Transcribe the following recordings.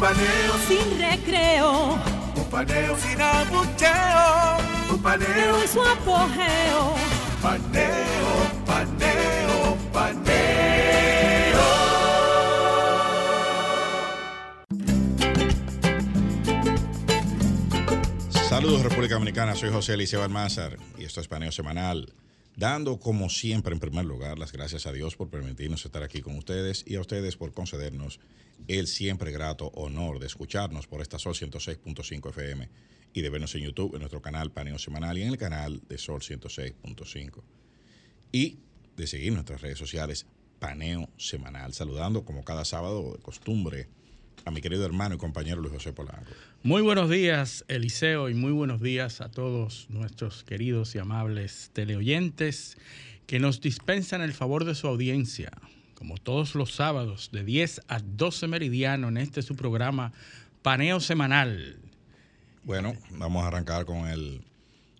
Paneo Sin recreo. Un paneo sin abucheo. Un paneo En su apogeo. Paneo, paneo, paneo. Saludos República Dominicana, soy José Eliseo Almázar y esto es Paneo Semanal. Dando como siempre en primer lugar las gracias a Dios por permitirnos estar aquí con ustedes y a ustedes por concedernos el siempre grato honor de escucharnos por esta Sol 106.5 FM y de vernos en YouTube en nuestro canal Paneo Semanal y en el canal de Sol 106.5 y de seguir nuestras redes sociales Paneo Semanal, saludando como cada sábado de costumbre a mi querido hermano y compañero Luis José Polanco. Muy buenos días, Eliseo, y muy buenos días a todos nuestros queridos y amables teleoyentes que nos dispensan el favor de su audiencia, como todos los sábados, de 10 a 12 meridiano en este su programa Paneo Semanal. Bueno, vamos a arrancar con el,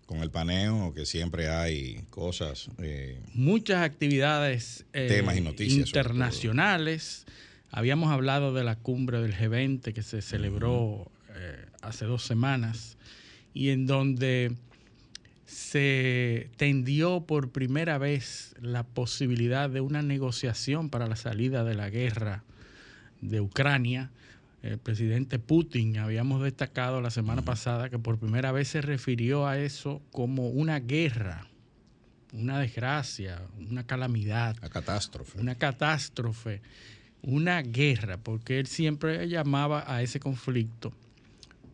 con el paneo, que siempre hay cosas. eh, Muchas actividades eh, Temas y noticias, sobre internacionales. Habíamos hablado de la cumbre del G20 que se celebró eh, hace dos semanas y en donde se tendió por primera vez la posibilidad de una negociación para la salida de la guerra de Ucrania. El presidente Putin, habíamos destacado la semana pasada que por primera vez se refirió a eso como una guerra, una desgracia, una calamidad, a catástrofe. una catástrofe, una guerra, porque él siempre llamaba a ese conflicto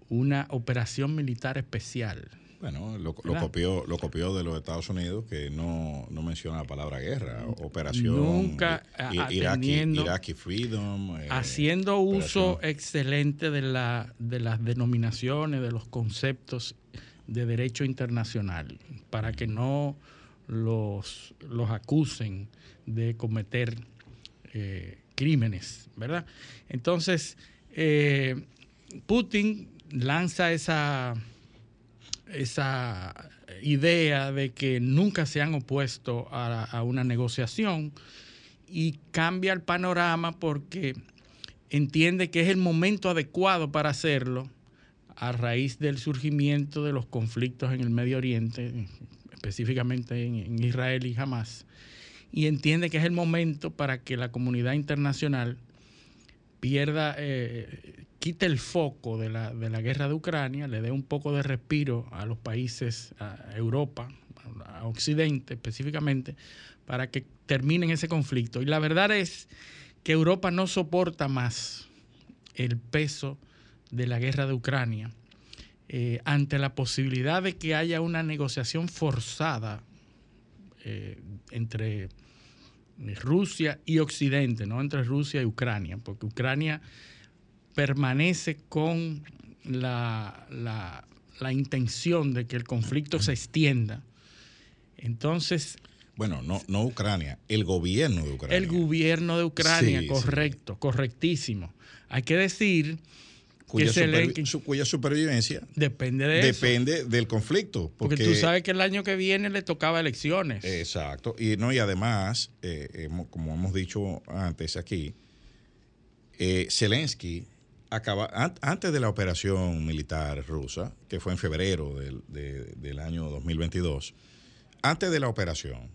una operación militar especial. Bueno, lo, lo copió, lo copió de los Estados Unidos, que no, no menciona la palabra guerra, operación. Nunca, Iraqi, Iraqi Freedom. eh, haciendo uso operación- excelente de, la, de las denominaciones, de los conceptos de derecho internacional, para que no los, los acusen de cometer eh, crímenes, ¿verdad? Entonces, eh, Putin lanza esa, esa idea de que nunca se han opuesto a, una negociación y cambia el panorama porque entiende que es el momento adecuado para hacerlo a raíz del surgimiento de los conflictos en el Medio Oriente, específicamente en, en Israel y Hamas, y entiende que es el momento para que la comunidad internacional pierda, eh, quite el foco de la, de la guerra de Ucrania, le dé un poco de respiro a los países, a Europa, a Occidente específicamente, para que terminen ese conflicto. Y la verdad es que Europa no soporta más el peso de la guerra de Ucrania eh, ante la posibilidad de que haya una negociación forzada eh, entre Rusia y Occidente, no entre Rusia y Ucrania, porque Ucrania permanece con la, la- la intención de que el conflicto se extienda. Entonces, Bueno, no, no Ucrania, el gobierno de Ucrania. el gobierno de Ucrania, Sí, sí. correcto, correctísimo. Hay que decir cuya, que supervi- Zelensky- su- cuya supervivencia depende de eso. depende del conflicto. Porque, Porque, tú sabes que el año que viene le tocaba elecciones. Exacto. Y, no, y además, eh, hemos- como hemos dicho antes aquí, eh, Zelensky acaba, an- antes de la operación militar rusa, que fue en febrero del, de- del año 2022, antes de la operación,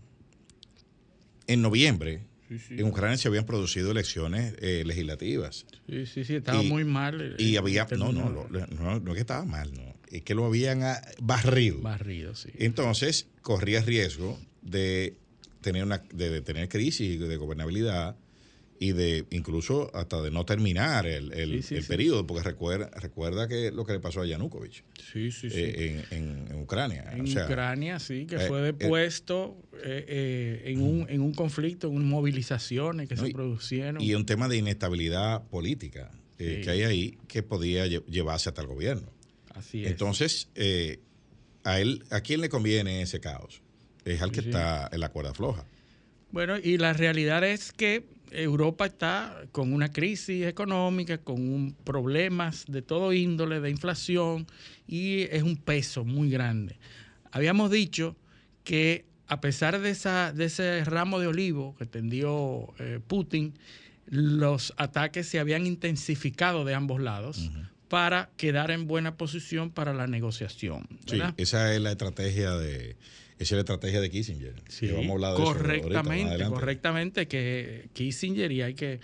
en noviembre, en Ucrania se habían producido elecciones eh, legislativas. Sí, sí, sí, estaba Y- muy mal. eh, Y había, no, no, lo- no, no es que estaba mal, no, es que lo habían ah, barrido. barrido, sí. Entonces, corría riesgo de tener una de, de tener crisis de gobernabilidad y de incluso hasta de no terminar el, el- Sí, sí, el sí. periodo, porque recuerda, recuerda que lo que le pasó a Yanukovych Sí, sí, sí. eh, en, en- en Ucrania. en O sea, Ucrania, sí, que eh, fue eh, depuesto eh, en, un, en un conflicto, en unas movilizaciones que No, se y- produjeron. y un tema de inestabilidad política que hay ahí que podía lle- llevarse hasta el gobierno. Así es. Entonces, a él, ¿a quién le conviene ese caos? Es al que está en la cuerda floja. Bueno, y la realidad es que Europa está con una crisis económica, con un- problemas de todo índole, de inflación, y es un peso muy grande. Habíamos dicho que a pesar de, esa, de ese ramo de olivo que tendió eh, Putin, los ataques se habían intensificado de ambos lados para quedar en buena posición para la negociación. Sí, esa es la estrategia de esa es la estrategia de Kissinger. Sí, que vamos a hablar de eso ahorita, correctamente, adelante. correctamente, que Kissinger y hay que,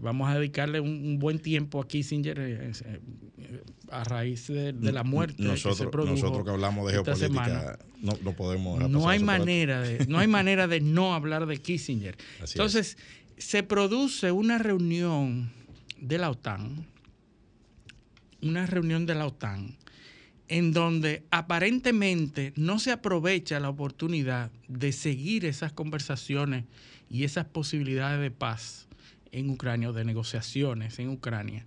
vamos a dedicarle un, un buen tiempo a Kissinger eh, eh, a raíz de, de la muerte que se Nosotros, produjo nosotros que hablamos de geopolítica semana. no, no podemos No hay eso manera de, no hay manera de no hablar de Kissinger. Así Entonces, se produce una reunión de la OTAN, una reunión de la OTAN, en donde aparentemente no se aprovecha la oportunidad de seguir esas conversaciones y esas posibilidades de paz en Ucrania o de negociaciones en Ucrania.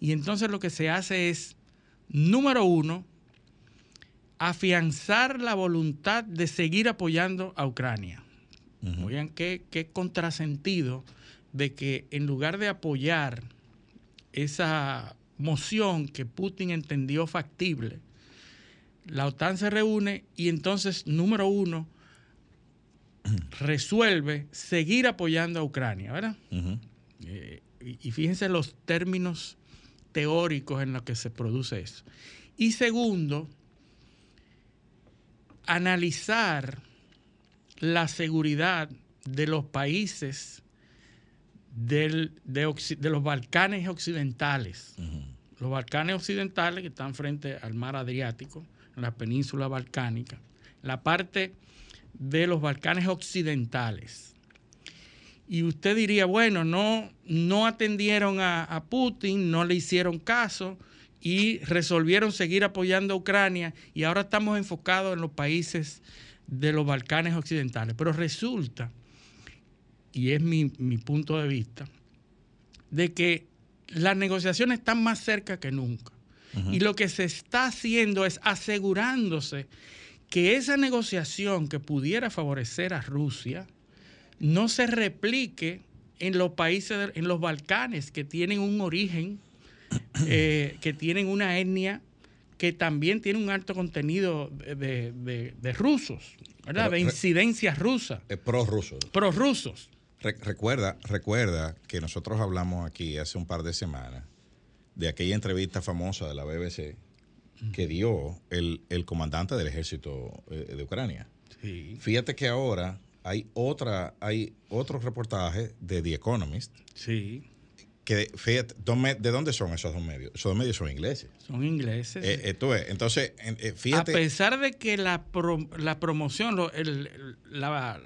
Y entonces lo que se hace es, número uno, afianzar la voluntad de seguir apoyando a Ucrania. Ujú. Oigan, qué, qué contrasentido de que en lugar de apoyar esa moción que Putin entendió factible, la OTAN se reúne y entonces, número uno, resuelve seguir apoyando a Ucrania, ¿verdad? Eh, y fíjense los términos teóricos en los que se produce eso. Y segundo, analizar la seguridad de los países del- de, los Balcanes occidentales. Los Balcanes occidentales que están frente al mar Adriático, la península balcánica, la parte de los Balcanes occidentales. Y usted diría, bueno, no, no atendieron a, Putin, no le hicieron caso y resolvieron seguir apoyando a Ucrania y ahora estamos enfocados en los países de los Balcanes occidentales. Pero resulta, y es mi, mi punto de vista, de que las negociaciones están más cerca que nunca. Y lo que se está haciendo es asegurándose que esa negociación que pudiera favorecer a Rusia no se replique en los países, de- en los Balcanes, que tienen un origen, eh, que tienen una etnia que también tiene un alto contenido de, de- rusos, ¿verdad? Pero de re- incidencia rusa, Es pro-ruso. pro-rusos. Re- recuerda, recuerda que nosotros hablamos aquí hace un par de semanas de aquella entrevista famosa de la BBC que dio el, el comandante del ejército eh, de Ucrania. Sí, Fíjate que ahora hay otra, hay otro reportaje de The Economist sí, que fíjate, ¿de dónde son esos dos medios? Esos dos medios son ingleses. son ingleses. Eh, tú ves, entonces, en- eh, A fíjate. pesar de que la, pro- la promoción, lo- el- el- la,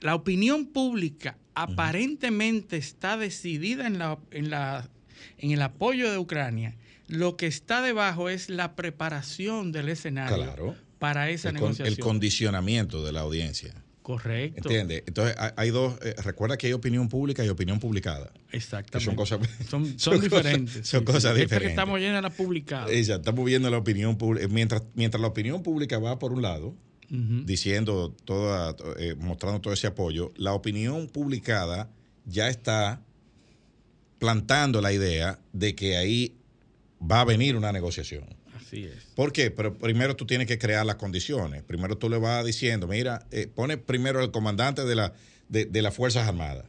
la opinión pública aparentemente está decidida en, la, en, la, en el apoyo de Ucrania, lo que está debajo es la preparación del escenario Claro. para esa el, con- negociación. el condicionamiento de la audiencia. Correcto. ¿Entiendes? Entonces, hay, hay dos. eh, recuerda que hay opinión pública y opinión publicada. Exactamente. Que son cosas- Son, son son cosas- diferentes. son cosas Esta que diferentes. estamos yendo a la publicada. Ella, estamos viendo la opinión pública. Mientras, mientras la opinión pública va por un lado, diciendo toda, eh, mostrando todo ese apoyo, la opinión publicada ya está plantando la idea de que ahí va a venir una negociación. Así es. ¿Por qué? Pero primero tú tienes que crear las condiciones. Primero tú le vas diciendo, mira, eh, pone primero el comandante de, la, de, de las Fuerzas Armadas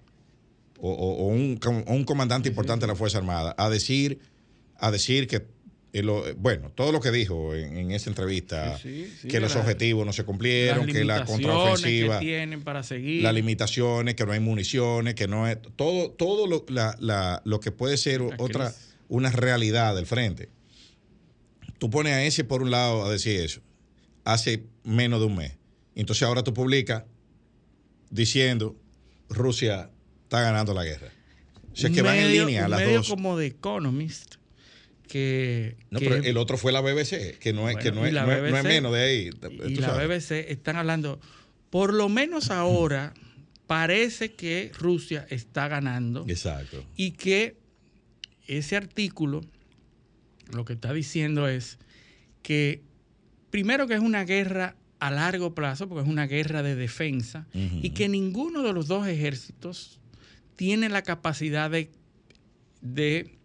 o, o- o un, un comandante importante de las Fuerzas Armadas a decir, a decir que, bueno, todo lo que dijo en, en esa entrevista, Sí, sí, sí, que los la- objetivos no se cumplieron, que la contraofensiva, que tienen para seguir. las limitaciones, que no hay municiones, que no es todo, todo lo, la- la- lo que puede ser otra, crisis. una realidad del frente. Tú pones a ese por un lado a decir eso, hace menos de un mes. Entonces ahora tú publicas diciendo Rusia está ganando la guerra. O sea, Un que van en línea las medio dos. como The Economist, que, No, que- pero el otro fue la BBC, que no es, que no es, la no es- no es BBC menos de ahí. y la. BBC están hablando, por lo menos ahora parece que Rusia está ganando Exacto. y que ese artículo lo que está diciendo es que primero que es una guerra a largo plazo, porque es una guerra de defensa, y que ninguno de los dos ejércitos tiene la capacidad de, de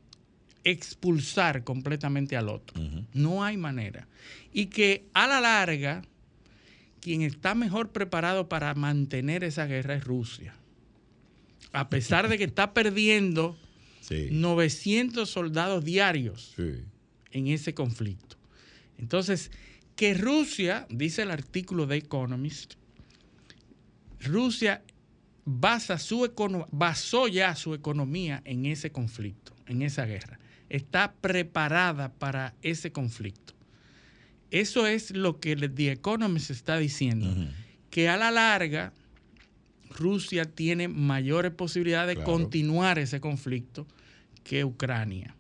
expulsar completamente al otro. No hay manera. Y que a la larga, quien está mejor preparado para mantener esa guerra es Rusia. A pesar de que está perdiendo 900 soldados diarios en ese conflicto. Entonces, que Rusia, dice el artículo de Economist, Rusia basa su basó ya su economía en ese conflicto, en esa guerra. Está preparada para ese conflicto. Eso es lo que The Economist está diciendo, que a la larga Rusia tiene mayores posibilidades de continuar ese conflicto que Ucrania.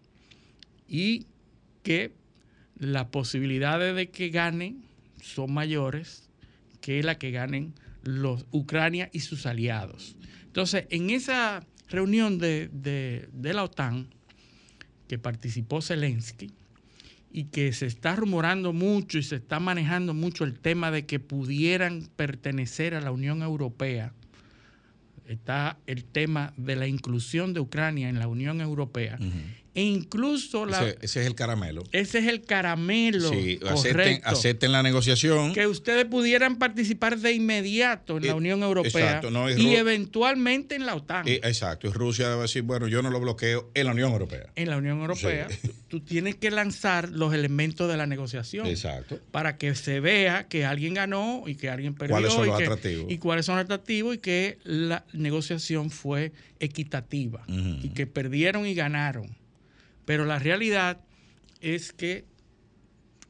Y que las posibilidades de que ganen son mayores que la que ganen los Ucrania y sus aliados. Entonces, en esa reunión de, de la OTAN que participó Zelensky y que se está rumorando mucho y se está manejando mucho el tema de que pudieran pertenecer a la Unión Europea, está el tema de la inclusión de Ucrania en la Unión Europea. E incluso la... Ese, es el caramelo. Ese es el caramelo. Sí, acepten, la negociación. Que ustedes pudieran participar de inmediato en la eh, Unión Europea y, eventualmente en la OTAN. Eh, exacto. Y Rusia debe decir, bueno, yo no lo bloqueo en la Unión Europea. En la Unión Europea. Tú tienes que lanzar los elementos de la negociación. Exacto. Para que se vea que alguien ganó y que alguien perdió. ¿Cuáles son los atractivos? Y cuáles son los atractivos y que la negociación fue equitativa. Y que perdieron y ganaron. Pero la realidad es que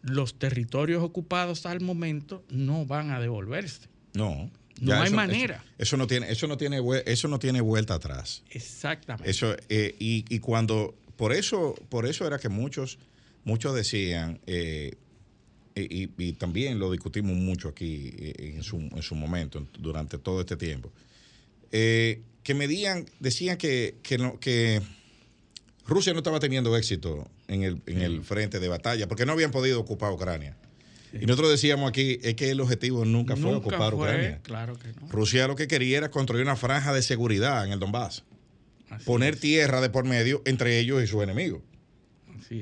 los territorios ocupados al momento no van a devolverse. No. No hay manera. Eso, no tiene, eso no tiene, eso no tiene vuelta atrás. Exactamente. Eso, eh, y, cuando, por eso, por eso era que muchos, muchos decían, eh, y, también lo discutimos mucho aquí eh, en su, en su momento, durante todo este tiempo, que medían, decían que, que, no, que Rusia no estaba teniendo éxito en el, en el frente de batalla porque no habían podido ocupar Ucrania. Y nosotros decíamos aquí es que el objetivo nunca fue ocupar Ucrania. Claro que no. Rusia lo que quería era construir una franja de seguridad en el Donbass. poner tierra de por medio entre ellos y sus enemigos.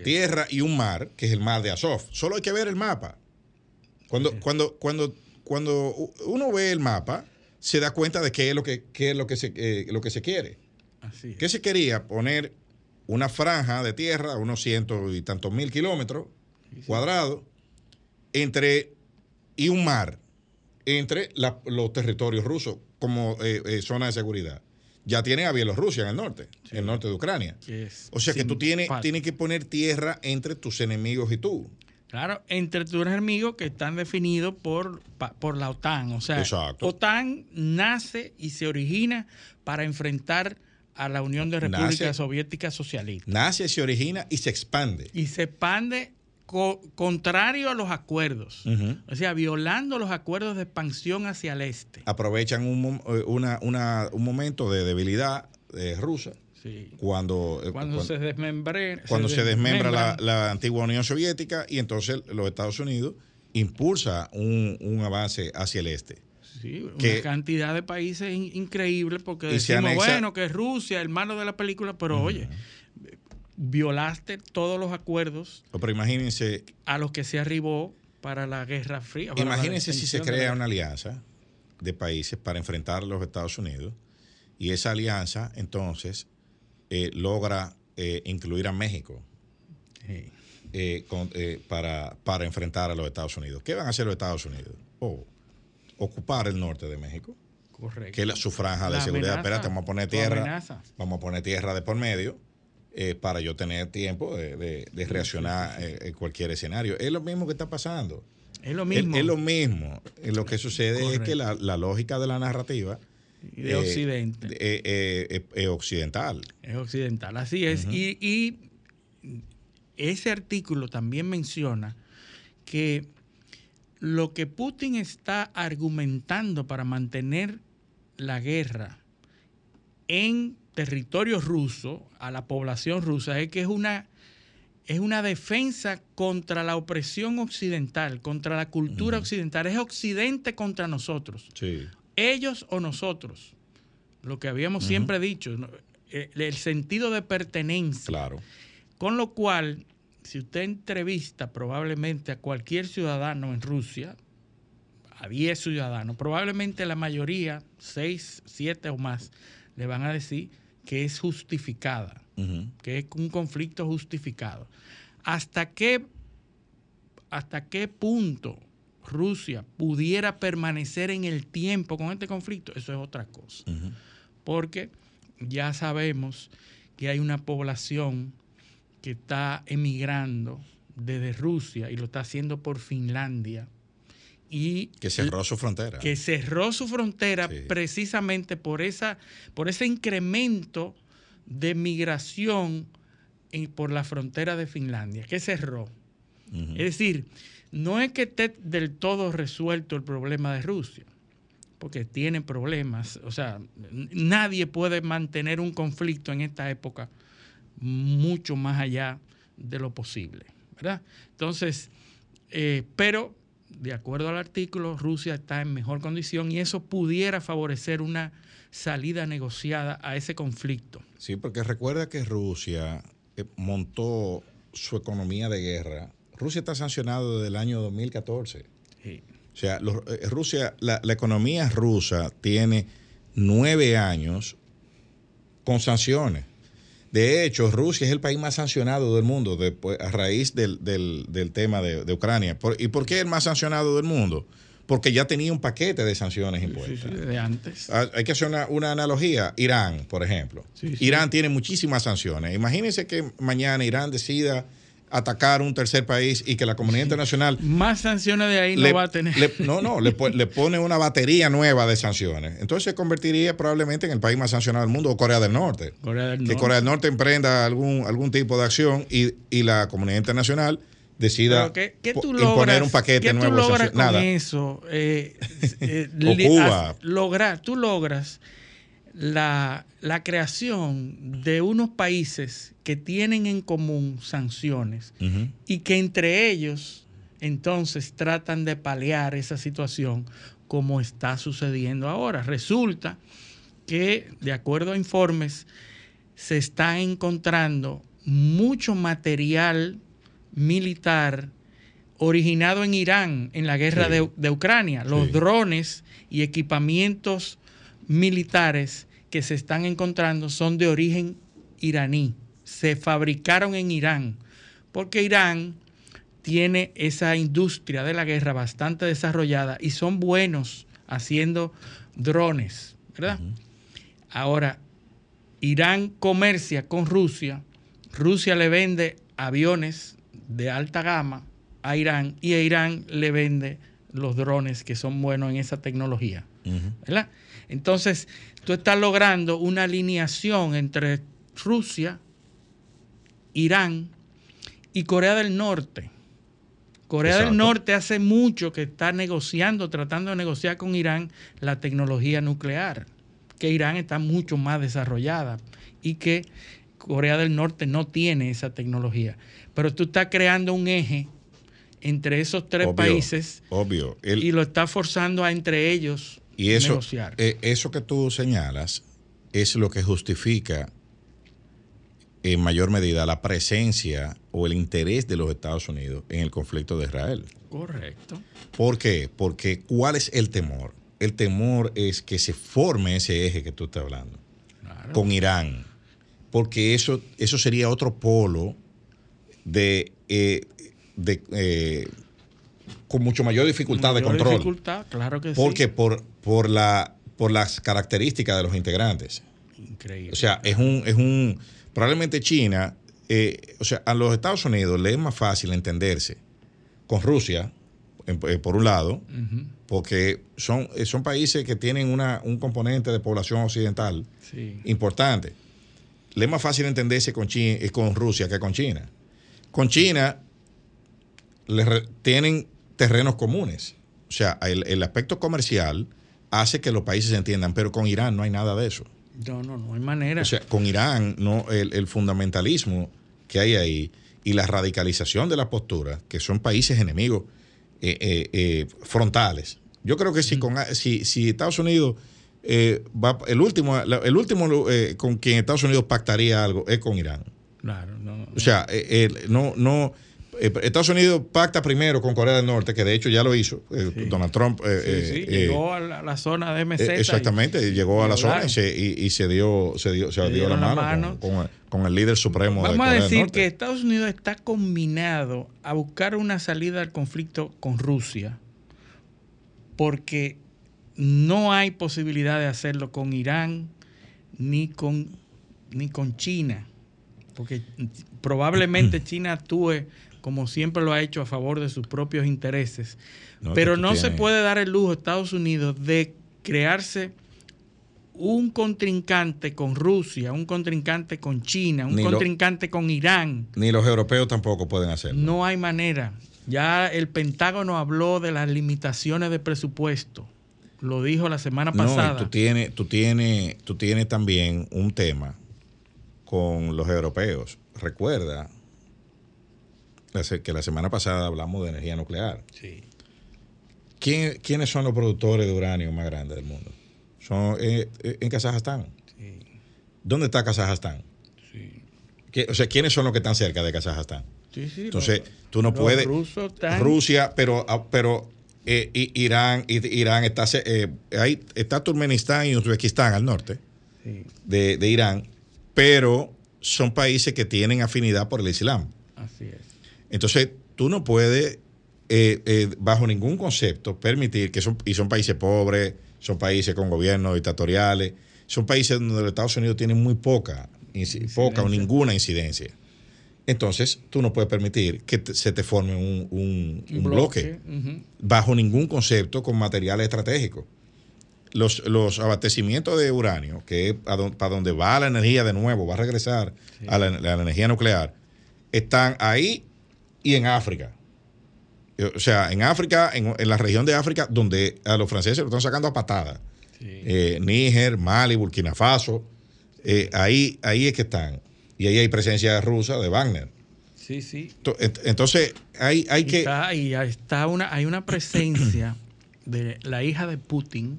Tierra y un mar, que es el mar de Azov. Solo hay que ver el mapa. Cuando, cuando, cuando, cuando uno ve el mapa, se da cuenta de qué es lo que, es lo que, se, eh, lo que se quiere. Así ¿Qué se quería? Poner una franja de tierra, unos cientos y tantos mil kilómetros cuadrados, entre y un mar entre los territorios rusos como eh, eh, zona de seguridad. Ya tienen a Bielorrusia en el norte, en el norte de Ucrania. o sea que tú tienes, tienes que poner tierra entre tus enemigos y tú. Claro, entre tus enemigos que están definidos por, por la OTAN. O sea, OTAN nace y se origina para enfrentar a la Unión de Repúblicas Soviéticas Socialistas. Nace, se origina y se expande. Y se expande contrario a los acuerdos, o sea, violando los acuerdos de expansión hacia el este. Aprovechan un, eh, un momento de debilidad eh, rusa. Cuando, eh, cuando, se, desmembre, cuando se, desmembra la, la, antigua Unión Soviética y entonces los Estados Unidos impulsa un, un avance hacia el este. Sí, una cantidad de países increíbles porque decimos, bueno, que Rusia, hermano de la película, pero oye, violaste todos los acuerdos pero imagínense, a los que se arribó para la Guerra Fría. Imagínense si se crea una alianza de países para enfrentar a los Estados Unidos y esa alianza entonces eh, logra eh, incluir a México eh, para, para enfrentar a los Estados Unidos. ¿Qué van a hacer los Estados Unidos? Oh, ocupar el norte de México. Correcto. Que es su franja de seguridad. Espérate, vamos a poner tierra. Vamos a poner tierra de por medio eh, para yo tener tiempo de, reaccionar eh, en cualquier escenario. Es lo mismo que está pasando. Es lo mismo. Es, lo mismo. Lo que sucede es que la, lógica de la narrativa. de eh, Occidente. es occidental. Es occidental, así es. y, y ese artículo también menciona que lo que Putin está argumentando para mantener la guerra en territorio ruso, a la población rusa, es que es una, es una defensa contra la opresión occidental, contra la cultura occidental. Es Occidente contra nosotros. Sí. Ellos o nosotros. Lo que habíamos siempre dicho. Eh, el sentido de pertenencia. Claro. Con lo cual, si usted entrevista probablemente a cualquier ciudadano en Rusia, a 10 ciudadanos, probablemente la mayoría, 6, 7 o más, le van a decir que es justificada, que es un conflicto justificado. ¿Hasta qué, hasta qué punto Rusia pudiera permanecer en el tiempo con este conflicto? Eso es otra cosa porque ya sabemos que hay una población que está emigrando desde Rusia y lo está haciendo por Finlandia y Que cerró su frontera. que cerró su frontera Sí. precisamente por esa por ese incremento de migración en- por la frontera de Finlandia que cerró es decir, no es que esté del todo resuelto el problema de Rusia, porque tiene problemas. O sea, nadie puede mantener un conflicto en esta época mucho más allá de lo posible, ¿verdad? Entonces, eh, pero de acuerdo al artículo, Rusia está en mejor condición y eso pudiera favorecer una salida negociada a ese conflicto. Sí, porque recuerda que Rusia eh, montó su economía de guerra. Rusia está sancionado desde el año 2014. O sea, los- eh, Rusia, la, la economía rusa tiene nueve años con sanciones. De hecho, Rusia es el país más sancionado del mundo después, a raíz del, del- del tema de, de Ucrania. Por- ¿Y por qué el más sancionado del mundo? Porque ya tenía un paquete de sanciones impuestas. sí, de antes. Ah, Hay que hacer una, una analogía. Irán, por ejemplo. Sí. Irán tiene muchísimas sanciones. Imagínense que mañana Irán decida atacar un tercer país y que la comunidad internacional Más sanciones de ahí le- no va a tener. le- no, no, le, le pone una batería nueva de sanciones. Entonces se convertiría probablemente en el país más sancionado del mundo, o Corea del Norte. Corea del Que. Corea del Norte emprenda algún, algún tipo de acción y, y la comunidad internacional decida Pero ¿qué, qué po- tú imponer logras, un paquete ¿qué nuevo tú de logras sanciones. con Nada. eso? Eh, eh, O Cuba. lograr, tú logras la, la creación de unos países que tienen en común sanciones y que entre ellos entonces tratan de paliar esa situación como está sucediendo ahora. Resulta que, de acuerdo a informes, se está encontrando mucho material militar originado en Irán en la guerra Sí. de, de Ucrania. Los Sí. drones y equipamientos militares que se están encontrando son de origen iraní. Se fabricaron en Irán porque Irán tiene esa industria de la guerra bastante desarrollada y son buenos haciendo drones, ¿verdad? Ahora, Irán comercia con Rusia, Rusia le vende aviones de alta gama a Irán y a Irán le vende los drones que son buenos en esa tecnología. ¿verdad? Entonces, tú estás logrando una alineación entre Rusia, Irán y Corea del Norte. Corea Exacto. del Norte hace mucho que está negociando, tratando de negociar con Irán la tecnología nuclear, que Irán está mucho más desarrollada y que Corea del Norte no tiene esa tecnología. Pero tú estás creando un eje entre esos tres Obvio, países Obvio. El- y lo estás forzando a entre ellos Y eso, negociar. eh, eso que tú señalas es lo que justifica en mayor medida la presencia o el interés de los Estados Unidos en el conflicto de Israel. Correcto. ¿Por qué? Porque ¿cuál es el temor? El temor es que se forme ese eje que tú estás hablando Claro. con Irán, porque eso, eso sería otro polo de, eh, de, eh, con mucho mayor dificultad de control. dificultad, claro que Porque sí. por, por, la, por las características de los integrantes. Increíble. O sea, es un, es un probablemente China, eh, o sea, a los Estados Unidos le es más fácil entenderse con Rusia, en- eh, por un lado, porque son, eh, son países que tienen una, un componente de población occidental sí. importante. Le es más fácil entenderse con, Chi- eh, con Rusia que con China. Con China le re- tienen terrenos comunes. O sea, el, el aspecto comercial hace que los países se entiendan, pero con Irán no hay nada de eso. No, no, no hay manera. O sea, con Irán, no, el, el fundamentalismo que hay ahí y la radicalización de la postura, que son países enemigos eh, eh, eh, frontales. Yo creo que si, con, si, si Estados Unidos eh, va, el último, el último con quien Estados Unidos pactaría algo es con Irán. claro, no. O sea, no, no. Eh, Estados Unidos pacta primero con Corea del Norte, que de hecho ya lo hizo. eh, Sí. Donald Trump. eh, Sí, sí, llegó a la, la zona de MZ. y- exactamente, llegó a la zona y se, y, y se dio, se dio, se Le dio la mano, mano. Con, con- con el líder supremo de Vamos a Corea del decir Norte. que Estados Unidos está combinado a buscar una salida al conflicto con Rusia porque no hay posibilidad de hacerlo con Irán ni con, ni con China. Porque probablemente China actúe como siempre lo ha hecho a favor de sus propios intereses. No, Pero no se puede dar el lujo a Estados Unidos de crearse un contrincante con Rusia, un contrincante con China, un Ni lo- contrincante con Irán. Ni los europeos tampoco pueden hacerlo. No hay manera. Ya el Pentágono habló de las limitaciones de presupuesto. Lo dijo la semana No, y pasada. tú tienes, tú tienes, tú tienes también un tema con los europeos. Recuerda que la semana pasada hablamos de energía nuclear. Sí. ¿Quién- ¿Quiénes son los productores de uranio más grandes del mundo? Son eh, eh, en Kazajstán. Sí. ¿Dónde está Kazajstán? Sí. ¿Qué- o sea, ¿quiénes son los que están cerca de Kazajstán? Sí, sí, Entonces, los- tú no los puedes. rusos están- Rusia, pero, ah, pero eh, Irán, Irán está, eh, ahí está Turkmenistán y Uzbekistán al norte Sí, de, de Irán, pero son países que tienen afinidad por el Islam. así es. Entonces, tú no puedes, eh, eh, bajo ningún concepto, permitir que son, y son países pobres, son países con gobiernos dictatoriales, son países donde los Estados Unidos tienen muy poca, inci- poca o Incidencia. ninguna incidencia. Entonces, tú no puedes permitir que te- se te forme un, un- un bloque bajo ningún concepto con materiales estratégicos. Los, los abastecimientos de uranio, que es don- para donde va la energía de nuevo, va a regresar a, la, a la energía nuclear, están ahí y en África. Eh, O sea, en África, en, en la región de África, donde a los franceses lo están sacando a patadas. Sí. Eh, Níger, Mali, Burkina Faso, eh, ahí, ahí es que están. Y ahí hay presencia rusa de Wagner. sí, sí. To- ent- Entonces, hay, hay que... está, una, hay una presencia de la hija de Putin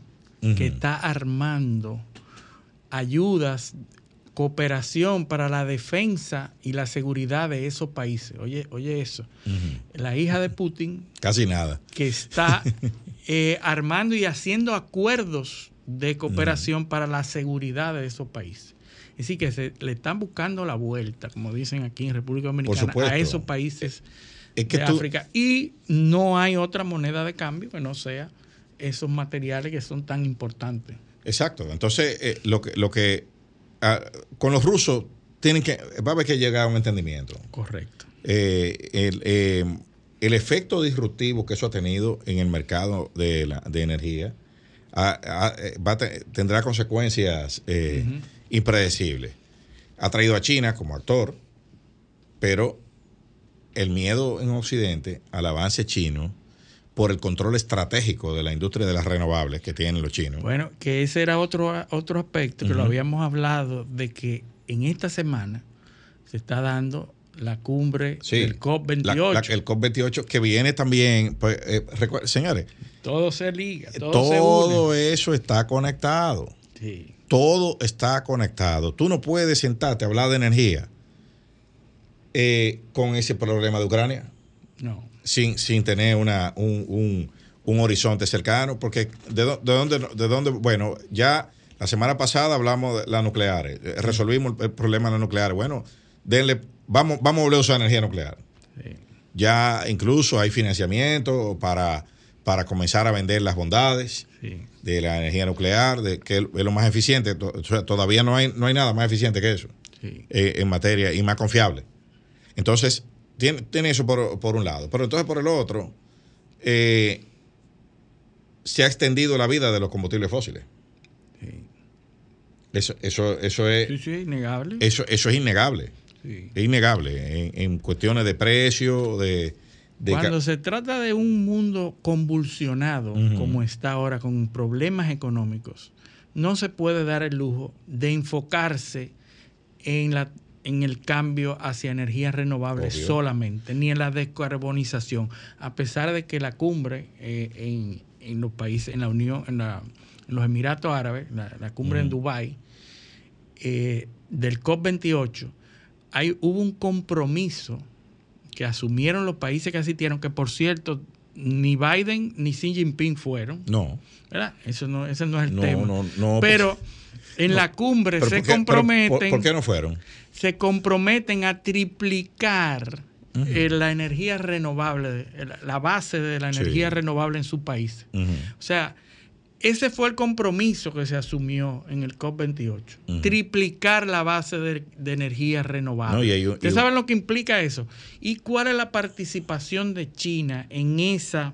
que está armando ayudas, cooperación para la defensa y la seguridad de esos países. Oye, oye eso. La hija de Putin Casi nada. que está eh, armando y haciendo acuerdos de cooperación para la seguridad de esos países. Es decir, que se le están buscando la vuelta, como dicen aquí en República Dominicana, a esos países Es que de tú, África. Y no hay otra moneda de cambio que no sea esos materiales que son tan importantes. Exacto. Entonces, eh, lo que, lo que con los rusos tienen que, va a haber que llegar a un entendimiento. Correcto. Eh, el, eh, el efecto disruptivo que eso ha tenido en el mercado de, la, de energía eh, va tendrá consecuencias eh, impredecibles. Ha traído a China como actor, pero el miedo en Occidente al avance chino por el control estratégico de la industria de las renovables que tienen los chinos. Bueno, que ese era otro, otro aspecto que lo habíamos hablado de que en esta semana se está dando la cumbre Sí, del COP28. La- la- el COP28 que viene también, pues, eh, señores, todo se liga, todo, todo, se une. eso está conectado. Sí, Todo está conectado. Tú no puedes sentarte a hablar de energía eh, con ese problema de Ucrania no. Sin, sin tener una, un, un- un horizonte cercano, porque de, de dónde, de dónde, bueno, ya la semana pasada hablamos de las nucleares, eh, resolvimos el, el problema de las nucleares. Bueno, denle, vamos, vamos a volver a usar energía nuclear. Sí. Ya incluso hay financiamiento para, para comenzar a vender las bondades Sí. de la energía nuclear, de, que es lo más eficiente. Todavía no hay, no hay nada más eficiente que eso Sí. eh, en materia y más confiable. Entonces, tiene, tiene eso por, por un lado. Pero entonces por el otro, eh, se ha extendido la vida de los combustibles fósiles. Sí. Eso, eso, eso, es, Sí, sí, innegable. eso, eso es innegable. Sí. Es innegable en, en cuestiones de precio, de, Cuando se trata de un mundo convulsionado como está ahora con problemas económicos, no se puede dar el lujo de enfocarse en, la, en el cambio hacia energías renovables solamente, ni en la descarbonización, a pesar de que la cumbre eh, en, los países, en la Unión, en, los Emiratos Árabes, la, cumbre en Dubái, eh, del COP28, hay, hubo un compromiso que asumieron los países que asistieron, que por cierto, ni Biden ni Xi Jinping fueron. No. ¿Verdad? Eso no, ese no es el tema. No, no, pero en la cumbre se comprometen. Por, qué no fueron? Se comprometen a triplicar eh, la energía renovable, la base de la energía renovable en su país. O sea, ese fue el compromiso que se asumió en el COP28. Triplicar la base de, energía renovable. ¿Ustedes saben lo que implica eso? ¿Y cuál es la participación de China en esa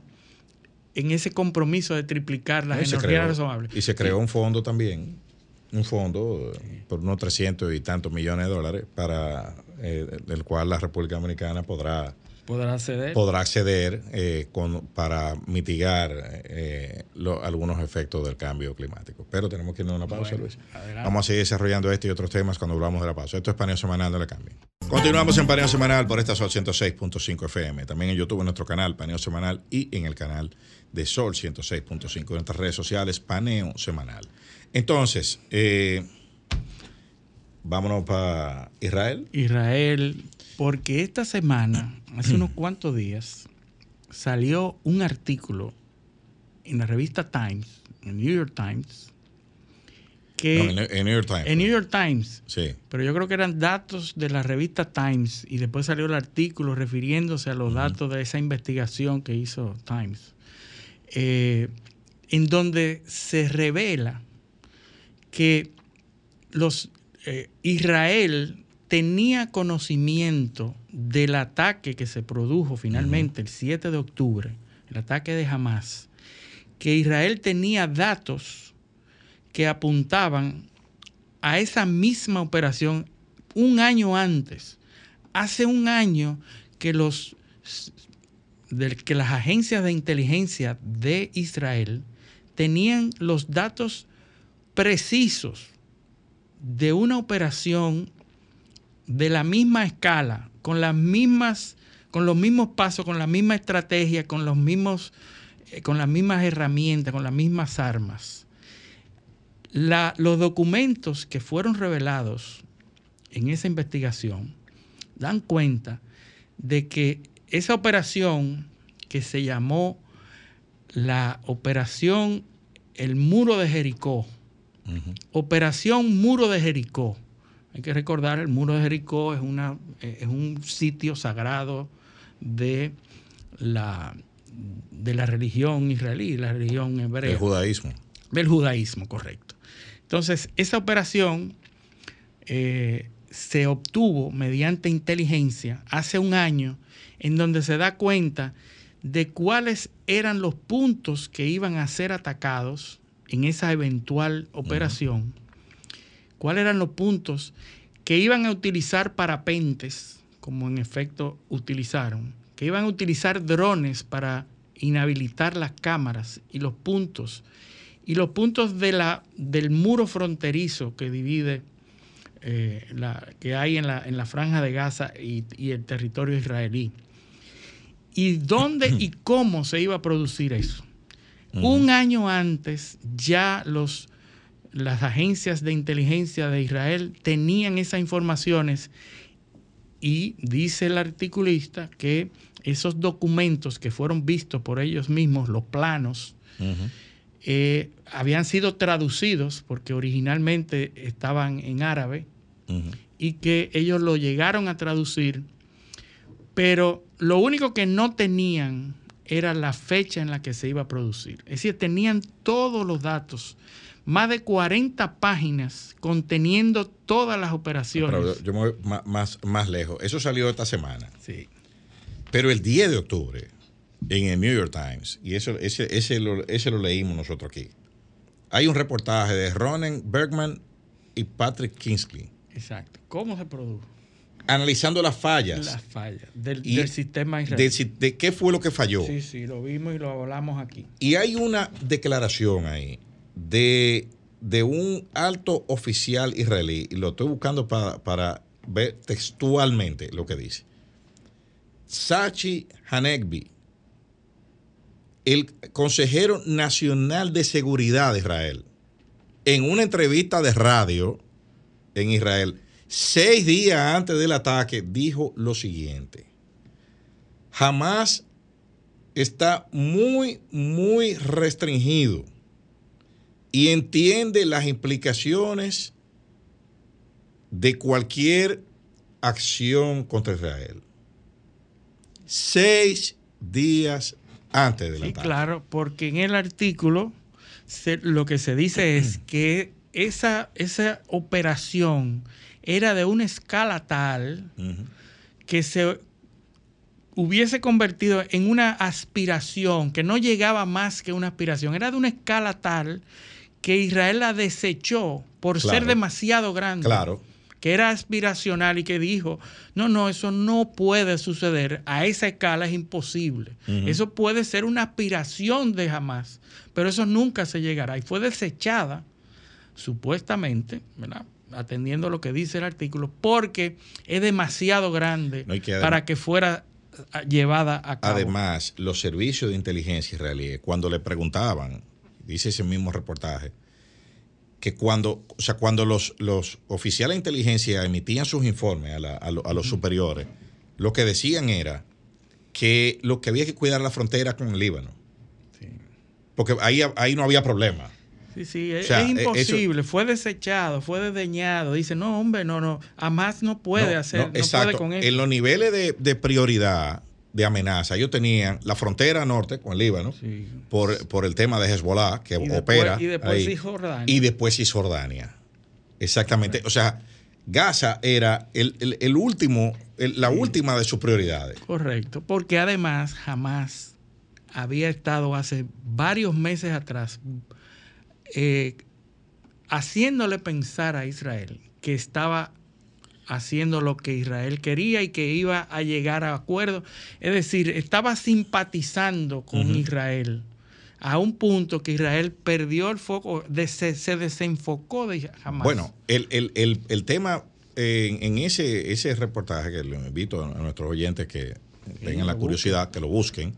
en ese compromiso de triplicar las energías renovables? Y se creó un fondo también, un fondo por unos 300 y tantos millones de dólares para eh, el cual la República Dominicana podrá podrá acceder, podrá acceder eh, para mitigar eh, algunos efectos del cambio climático. Pero tenemos que ir a una pausa, Luis. Vamos a seguir desarrollando este y otros temas cuando hablamos de la pausa. Esto es Paneo Semanal, no le cambio. Continuamos en Paneo Semanal por esta Sol 106.5 FM. También en YouTube, en nuestro canal Paneo Semanal y en el canal de Sol 106.5 en nuestras redes sociales Paneo Semanal. Entonces, eh, vámonos para Israel. Israel, porque esta semana hace unos cuantos días, salió un artículo en la revista Times, en New York Times, que... en, New York Times. En New York Times. Sí. Pero yo creo que eran datos de la revista Times y después salió el artículo refiriéndose a los datos de esa investigación que hizo Times, eh, en donde se revela que los eh, Israel tenía conocimiento del ataque que se produjo finalmente el 7 de octubre, el ataque de Hamas, que Israel tenía datos que apuntaban a esa misma operación un año antes. Hace un año que los que las agencias de inteligencia de Israel tenían los datos precisos de una operación de la misma escala, con las mismas, con los mismos pasos, con la misma estrategia, con los mismos, eh, con las mismas herramientas, con las mismas armas. los documentos que fueron revelados en esa investigación dan cuenta de que esa operación que se llamó la operación El Muro de Jericó, Operación Muro de Jericó, hay que recordar, el muro de Jericó es, una, es un sitio sagrado de la, de la religión israelí, la religión hebrea. Del judaísmo. Del judaísmo, correcto. Entonces, esa operación eh, se obtuvo mediante inteligencia hace un año, en donde se da cuenta de cuáles eran los puntos que iban a ser atacados en esa eventual operación cuáles eran los puntos que iban a utilizar parapentes, como en efecto utilizaron, que iban a utilizar drones para inhabilitar las cámaras y los puntos, y los puntos de la, del muro fronterizo que divide, eh, la, que hay en la, en la franja de Gaza y, el territorio israelí. ¿Y dónde y cómo se iba a producir eso? Un año antes ya los las agencias de inteligencia de Israel tenían esas informaciones y dice el articulista que esos documentos que fueron vistos por ellos mismos, los planos, eh, habían sido traducidos porque originalmente estaban en árabe y que ellos lo llegaron a traducir, pero lo único que no tenían era la fecha en la que se iba a producir. Es decir, tenían todos los datos más de 40 páginas conteniendo todas las operaciones. yo me voy más, más lejos. Eso salió esta semana. Sí. Pero el 10 de octubre, en el New York Times, y eso, ese, ese, lo, ese lo leímos nosotros aquí, hay un reportaje de Ronen Bergman y Patrick Kingsley. Exacto. ¿Cómo se produjo? Analizando las fallas. Las fallas del, sistema israelí. de qué fue lo que falló. Sí, sí, lo vimos y lo hablamos aquí. Y hay una declaración ahí de, de un alto oficial israelí, y lo estoy buscando para, para ver textualmente lo que dice. Sachi Hanegbi, el consejero nacional de seguridad de Israel, en una entrevista de radio en Israel, seis días antes del ataque, dijo lo siguiente. Jamás está muy, muy restringido y entiende las implicaciones de cualquier acción contra Israel. Seis días antes del Sí, ataque. claro, porque en el artículo se- lo que se dice es que esa, esa operación era de una escala tal que se hubiese convertido en una aspiración, que no llegaba más que una aspiración, era de una escala tal que Israel la desechó por ser demasiado grande. Claro. que era aspiracional y que dijo, no, no, eso no puede suceder, a esa escala es imposible. Eso puede ser una aspiración de jamás, pero eso nunca se llegará. Y fue desechada, supuestamente, ¿verdad? Atendiendo lo que dice el artículo, porque es demasiado grande No, que para que fuera ah, llevada a cabo. Además, los servicios de inteligencia israelíes, cuando le preguntaban, dice ese mismo reportaje, que cuando, o sea, cuando los, los oficiales de inteligencia emitían sus informes a, la- a lo- a los superiores, lo que decían era que lo que había que cuidar la frontera con el Líbano. Porque ahí, ahí no había problema. Sí, sí, es, O sea, es eh, imposible, fue desechado, fue desdeñado. Dice, no, hombre, no, no, jamás no puede No, hacer, no, no, exacto. puede con eso. En los niveles de, de prioridad, de amenaza, ellos tenían la frontera norte con el Líbano, Sí. por, por el tema de Hezbollah, que Y después- opera. y después ahí. Cisjordania. Y después Cisjordania. Exactamente. O sea, Gaza era el, el- el último, el- la última de sus prioridades. Correcto, porque además jamás había estado hace varios meses atrás eh, haciéndole pensar a Israel que estaba haciendo lo que Israel quería y que iba a llegar a acuerdo. Es decir, estaba simpatizando con. Israel a un punto que Israel perdió el foco, de- se, se desenfocó de jamás. Bueno, el, el- el- el tema eh, en, ese, ese reportaje que lo invito a nuestros oyentes que tengan la curiosidad, que lo busquen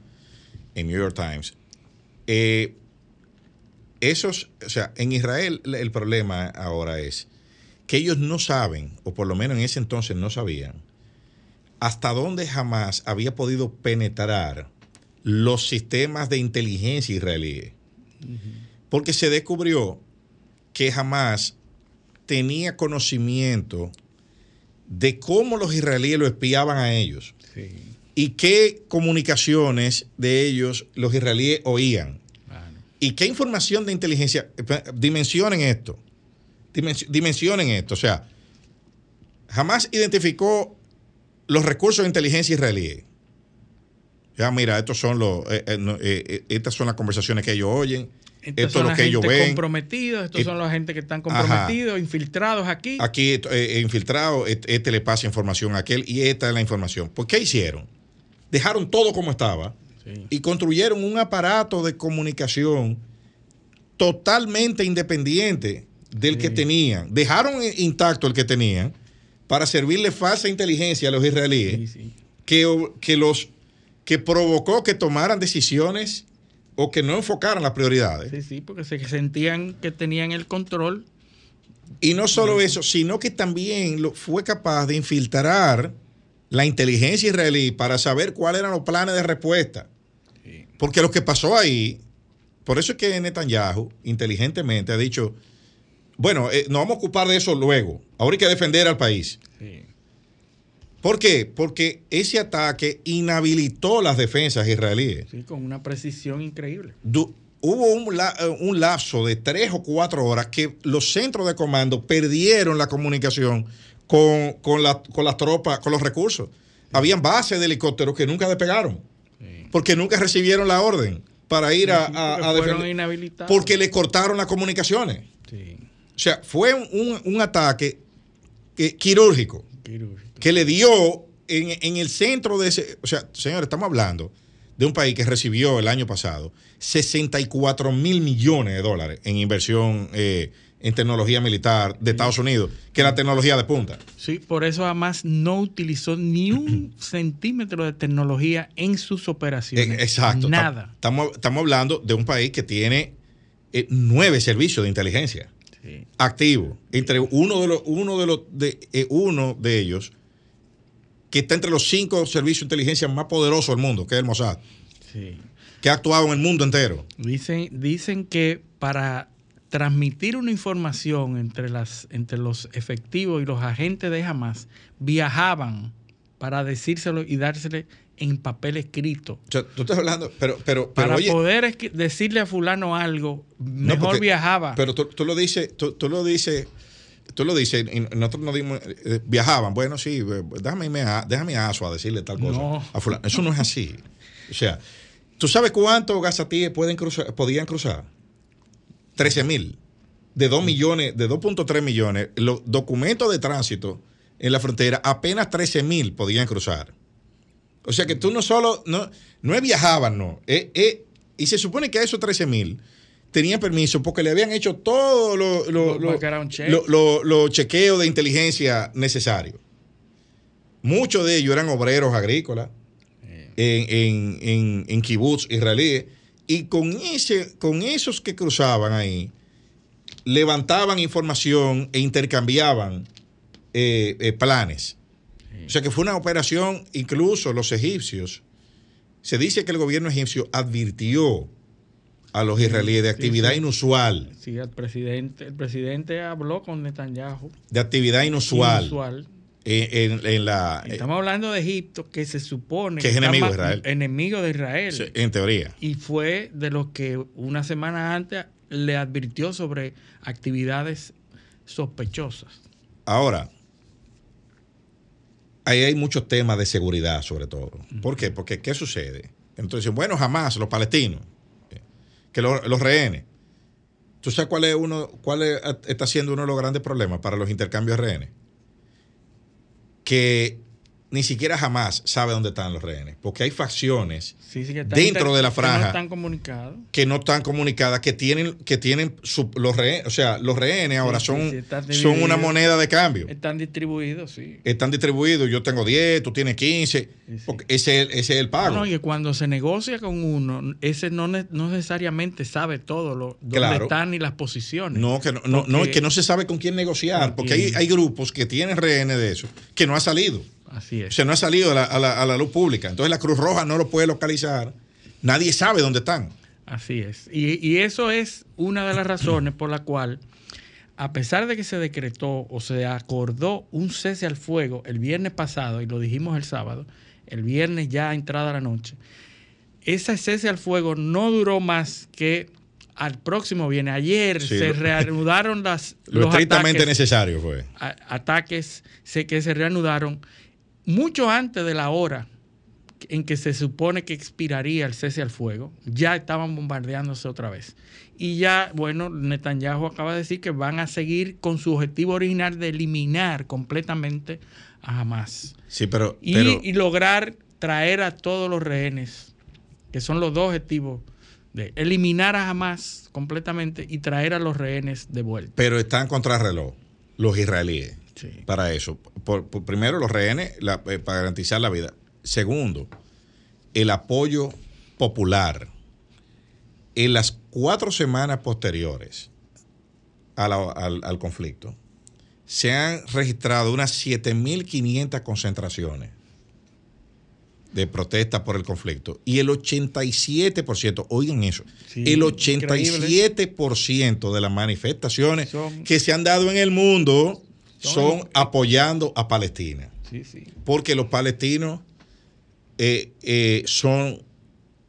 en New York Times. eh, esos, o sea, en Israel el- problema ahora es que ellos no saben, o por lo menos en ese entonces no sabían, hasta dónde jamás había podido penetrar los sistemas de inteligencia israelíes. Porque se descubrió que jamás tenía conocimiento de cómo los israelíes lo espiaban a ellos Sí, y qué comunicaciones de ellos los israelíes oían. Y qué información de inteligencia. Dimensionen esto. Dimensi- Dimensionen esto. O sea, jamás identificó los recursos de inteligencia israelíes. Ya, mira, estos son los, eh, eh, eh, estas son las conversaciones que ellos oyen. Estos esto es son lo que ellos ven. comprometidos, estos son la gente que están ajá. comprometidos, infiltrados aquí. Aquí eh, infiltrado, este, este le pasa información a aquel y esta es la información. ¿Por qué hicieron? Dejaron todo como estaba Sí. y construyeron un aparato de comunicación totalmente independiente del que tenían. Dejaron intacto el que tenían para servirle falsa inteligencia a los israelíes sí. que, que los que provocó que tomaran decisiones o que no enfocaran las prioridades. Sí, sí, porque se sentían que tenían el control. Y no solo eso, sino que también lo, fue capaz de infiltrar la inteligencia israelí para saber cuáles eran los planes de respuesta. Porque lo que pasó ahí, por eso es que Netanyahu inteligentemente ha dicho, bueno, eh, nos vamos a ocupar de eso luego, ahora hay que defender al país. Sí. ¿Por qué? Porque ese ataque inhabilitó las defensas israelíes. Sí, con una precisión increíble. Du- hubo un, la- eh, un lapso de tres o cuatro horas que los centros de comando perdieron la comunicación con, con, la- con las tropas, con los recursos. Habían bases de helicópteros que nunca despegaron, porque nunca recibieron la orden para ir a, a- a defender. Porque le cortaron las comunicaciones. Sí, O sea, fue un, un ataque que- quirúrgico. que le dio en, en el centro de ese. O sea, señores, estamos hablando de un país que recibió el año pasado 64 mil millones de dólares en inversión eh, en tecnología militar de Estados Unidos, que es la tecnología de punta. Sí, por eso además no utilizó ni un centímetro de tecnología en sus operaciones. Eh, exacto. Nada. Estamos, estamos hablando de un país que tiene eh, nueve servicios de inteligencia Sí. activos. Entre uno de los, uno de los de, eh, uno de ellos que está entre los cinco servicios de inteligencia más poderosos del mundo, que es el Mossad, Sí. que ha actuado en el mundo entero. Dicen, dicen que para transmitir una información entre, las, entre los efectivos y los agentes de Hamas, viajaban para decírselo y dárselo en papel escrito. O sea, tú estás hablando, pero, pero, pero Para oye, poder decirle a fulano algo, no, mejor porque- viajaba. Pero tú, tú lo dices, tú, tú lo dices, tú lo dices, y nosotros no dimos, eh, viajaban, bueno, sí, eh, déjame irme a, déjame a Aso a decirle tal cosa. No. a fulano. Eso no es así. O sea, ¿tú sabes cuántos gazatíes pueden cruzar, podían cruzar? 13 mil. De 2 millones, de 2.3 millones, los documentos de tránsito en la frontera, apenas 13 mil podían cruzar. O sea que tú no solo, no, no viajaban, no. Eh, eh, y se supone que a esos 13 mil tenían permiso porque le habían hecho todos los lo, lo- lo- lo- los chequeos de inteligencia necesarios. Muchos de ellos eran obreros agrícolas en, en, en, en kibbutz israelíes. Y con, ese, con esos que cruzaban ahí, levantaban información e intercambiaban eh, eh, planes. O sea que fue una operación, incluso los egipcios, se dice que el gobierno egipcio advirtió a los israelíes de sí, actividad sí. inusual, Sí, el presidente, el presidente habló con Netanyahu. de actividad inusual, Inusual. En, en- en la... Estamos hablando de Egipto, que se supone Que es enemigo de Israel. Enemigo de Israel. eh, en teoría. Y fue de los que una semana antes le advirtió sobre actividades sospechosas. Ahora, ahí hay muchos temas de seguridad sobre todo. ¿Por qué? Porque ¿qué sucede? Entonces, bueno, jamás los palestinos, eh, que los, los rehenes. ¿Tú sabes cuál es uno, cuál es- está siendo uno de los grandes problemas para los intercambios de rehenes? Que ni siquiera jamás sabe dónde están los rehenes, porque hay facciones Sí, sí, que están Dentro de la que franja. no están comunicados. que no están comunicadas, que tienen, que tienen su- los rehenes, o sea, los rehenes ahora sí, son, son una moneda de cambio. Están distribuidos, sí. están distribuidos, yo tengo 10, tú tienes 15, Sí, sí. porque ese, es el- ese es el pago. No, y cuando se negocia con uno, ese no, ne- no necesariamente sabe todo lo, dónde Claro. están ni las posiciones. No, que no, no, que no se sabe con quién negociar, ¿Con porque hay, hay grupos que tienen rehenes de eso, que no ha salido, Así o es. sea, no ha salido a la, a la- a la luz pública. Entonces la Cruz Roja no lo puede localizar, nadie sabe dónde están. Así es. Y, y eso es una de las razones por la cual, a pesar de que se decretó o se acordó un cese al fuego el viernes pasado, y lo dijimos el sábado, el viernes ya entrada la noche, ese cese al fuego no duró más que al próximo viernes. Ayer Sí, se reanudaron las, Lo los estrictamente ataques, necesario fue. a- ataques se- que se reanudaron mucho antes de la hora en que se supone que expiraría el cese al fuego, ya estaban bombardeándose otra vez. Y ya, bueno, Netanyahu acaba de decir que van a seguir con su objetivo original de eliminar completamente a Hamas. Sí, pero, Y, pero y lograr traer a todos los rehenes, que son los dos objetivos, de eliminar a Hamas completamente y traer a los rehenes de vuelta. pero están contra reloj los israelíes Sí. para eso. Por, por- primero, los rehenes la- eh, para garantizar la vida. Segundo, el apoyo popular. En las cuatro semanas posteriores a la- al, al conflicto, se han registrado unas 7.500 concentraciones de protesta por el conflicto. Y el 87%, oigan eso, Sí, el increíble. 87% de las manifestaciones Son- que se han dado en el mundo Son- apoyando a Palestina. Sí, sí. Porque los palestinos eh, eh, son,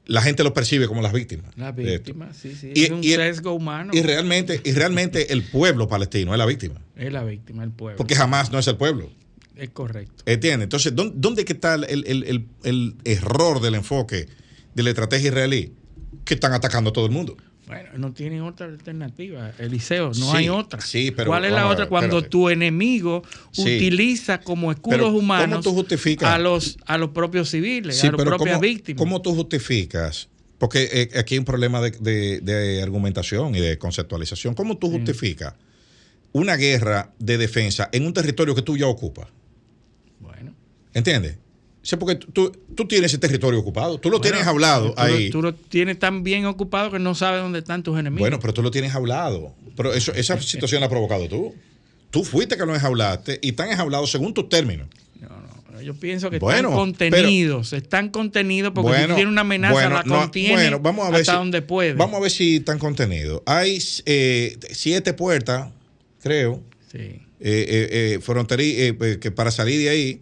la gente los percibe como las víctimas. La de esto. víctima, sí, sí. Y- es un y- sesgo humano. Y realmente, y realmente el pueblo palestino es la víctima. es la víctima, el pueblo. Porque jamás no es el pueblo. es correcto. ¿Entiendes? Entonces, ¿dó- ¿dónde que está el, el- el- el error del enfoque de la estrategia israelí? Que están atacando a todo el mundo. Bueno, no tienen otra alternativa, Eliseo, no Sí, hay otra. sí, pero ¿Cuál es la otra? ver, Cuando tu enemigo Sí. utiliza como escudos Pero, ¿cómo humanos a los a los propios civiles, Sí, a las propias ¿cómo, víctimas. ¿cómo tú justificas? Porque eh, aquí hay un problema de, de- de argumentación y de conceptualización. ¿Cómo tú justificas una guerra de defensa en un territorio que tú ya ocupas? Bueno, ¿Entiendes? Sea, porque tú, tú tienes ese territorio ocupado, tú lo bueno, tienes hablado tú ahí. Tú lo tienes tan bien ocupado que no sabes dónde están tus enemigos. Bueno, pero tú lo tienes hablado. Pero eso, esa situación la has provocado tú. Tú fuiste que lo enjaulaste y están enjaulados según tus términos. No, no, yo pienso que Bueno, están contenidos, están contenidos porque si Bueno, tiene una amenaza, bueno, la no, contiene bueno, vamos a ver hasta si- donde puede. Vamos a ver si están contenidos. Hay eh, siete puertas, creo, Sí. eh, eh, eh, fronteri- eh, eh, que para salir de ahí,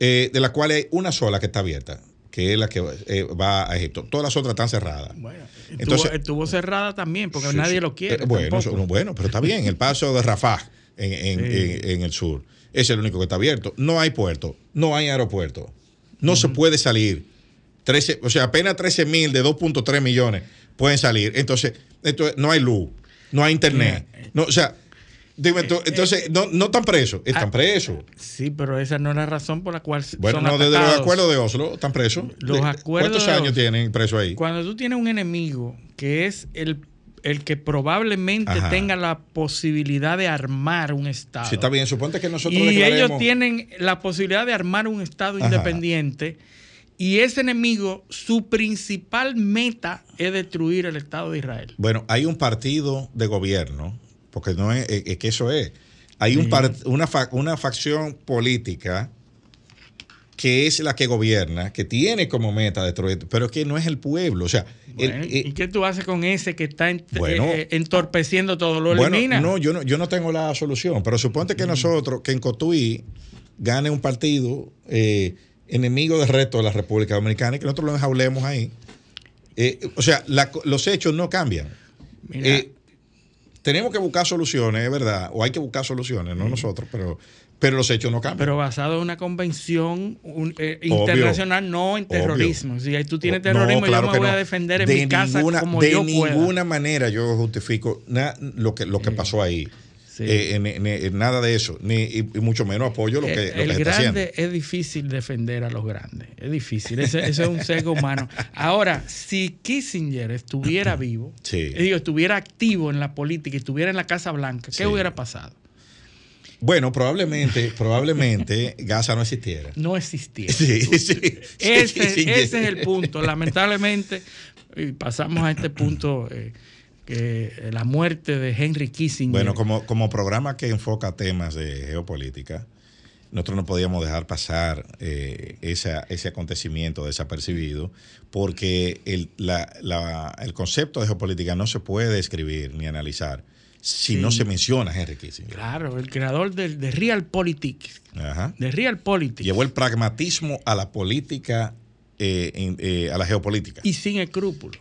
eh, de las cuales hay una sola que está abierta, que es la que eh, va a Egipto. Todas las otras están cerradas. Bueno, Entonces- estuvo, cerrada también porque Sí, nadie sí. lo quiere. Eh, bueno, eso- bueno, pero está bien. El paso de Rafah en, en- Sí. en- en el sur es el único que está abierto. No hay puerto, no hay aeropuerto. No se puede salir. 13, o sea, apenas 13 mil de 2.3 millones pueden salir. Entonces, entonces, no hay luz, no hay internet. No, o sea, dime tú, entonces, no, no están presos, están ah, presos. Sí, pero esa no es la razón por la cual Bueno, son no, desde los acuerdos de Oslo están presos. Los acuerdos ¿Cuántos años Oslo. tienen presos ahí? Cuando tú tienes un enemigo que es el, el que probablemente Ajá. tenga la posibilidad de armar un Estado. Sí, está bien. Suponte que nosotros y ellos tienen la posibilidad de armar un Estado Ajá. independiente. Y ese enemigo, su principal meta es destruir el Estado de Israel. Bueno, hay un partido de gobierno, porque no es, es- es que eso es. Hay un par- una, fa- una facción política que es la que gobierna, que tiene como meta destruir, pero que no es el pueblo. O sea, el- Bueno, eh, ¿Y qué tú haces con ese que está ent- Bueno. eh, eh, entorpeciendo todo? ¿Lo bueno, elimina? no, yo no, yo no tengo la solución, pero suponte que nosotros, que en Cotuí gane un partido eh, enemigo del resto de la República Dominicana y que nosotros lo enjaulemos ahí. Eh, o sea, la- los hechos no cambian. Mira, tenemos que buscar soluciones, es verdad, o hay que buscar soluciones, no nosotros, pero, pero los hechos no cambian. pero basado en una convención un- eh, Obvio. internacional, no en terrorismo. Si ahí tú tienes No, terrorismo, claro yo me voy no. a defender en de mi casa como de yo pueda. ninguna manera yo justifico na- lo que lo que pasó ahí. Sí. Eh, en- en nada de eso, ni y, mucho menos apoyo lo que, el lo que Eh, el se está haciendo. grande es difícil defender a los grandes. Es difícil. Ese, ese es un sesgo humano. Ahora, si Kissinger estuviera vivo, Sí. eh, digo, estuviera activo en la política y estuviera en la Casa Blanca, ¿qué Sí. hubiera pasado? Bueno, probablemente, probablemente Gaza no existiera. No. Sí, sí. Ese, Sí, sí. ese es el punto. Lamentablemente, y pasamos a este punto, eh, que la muerte de Henry Kissinger. Bueno, como, como programa que enfoca temas de geopolítica, nosotros no podíamos dejar pasar eh, esa- ese acontecimiento desapercibido, porque el, la- la- el concepto de geopolítica no se puede describir ni analizar si no se menciona a Henry Kissinger. Claro, el creador del- de, Real Politics. Ajá. De Real Politics. Llevó el pragmatismo a la política, eh, en- eh, a la geopolítica. y sin escrúpulos.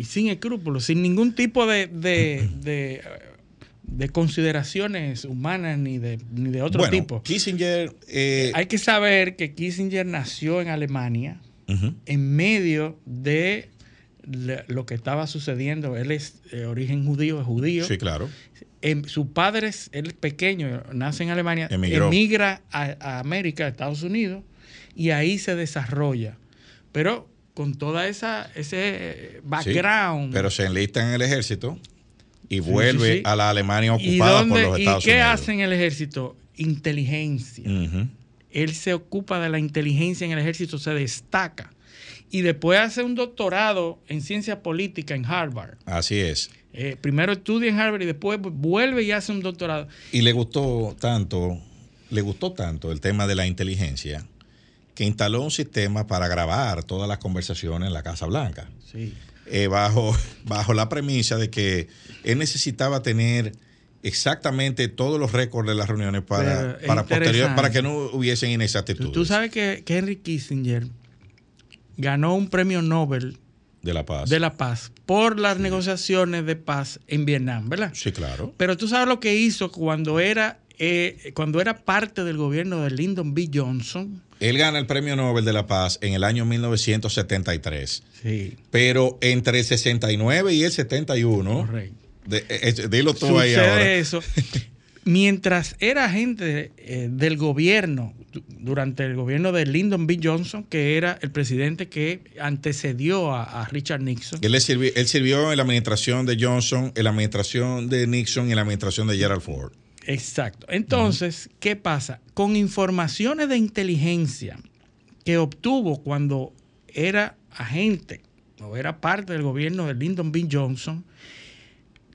Y sin escrúpulos, sin ningún tipo de, de, de, de consideraciones humanas ni de, ni de otro bueno, tipo. Kissinger. eh, Hay que saber que Kissinger nació en Alemania en medio de lo que estaba sucediendo. Él es de origen judío, es judío. Sí, claro. Em, su padre es él es pequeño, nace en Alemania, Emigró. emigra a, a América, a Estados Unidos, y ahí se desarrolla. Pero con toda esa ese Sí, background. pero se enlista en el ejército y vuelve sí, sí. a la Alemania ¿Y, ocupada por los ¿y Estados qué Unidos. hace en el ejército? Inteligencia. Él se ocupa de la inteligencia en el ejército, se destaca. Y después hace un doctorado en ciencia política en Harvard. Así es. Eh, primero estudia en Harvard y después vuelve y hace un doctorado. Y le gustó tanto, le gustó tanto el tema de la inteligencia que instaló un sistema para grabar todas las conversaciones en la Casa Blanca. Sí. eh, bajo, bajo la premisa de que él necesitaba tener exactamente todos los récords de las reuniones para, para, posterior, para que no hubiesen inexactitudes tú sabes que, que Henry Kissinger ganó un premio Nobel de la paz. de la paz por las negociaciones de paz en Vietnam, ¿verdad? Sí, claro. Pero tú sabes lo que hizo cuando era eh, cuando era parte del gobierno de Lyndon B. Johnson. Él gana el Premio Nobel de la Paz en el año 1973. Sí. Pero entre el 69 y el 71. Correcto. De, eh, dilo tú Sucede ahí ahora. eso. Mientras era agente eh, del gobierno, du- durante el gobierno de Lyndon B. Johnson, que era el presidente que antecedió a, a Richard Nixon. Él, le sirvi- él sirvió en la administración de Johnson, en la administración de Nixon y en la administración de Gerald Ford. Exacto. Entonces, ¿qué pasa? Con informaciones de inteligencia que obtuvo cuando era agente o era parte del gobierno de Lyndon B. Johnson,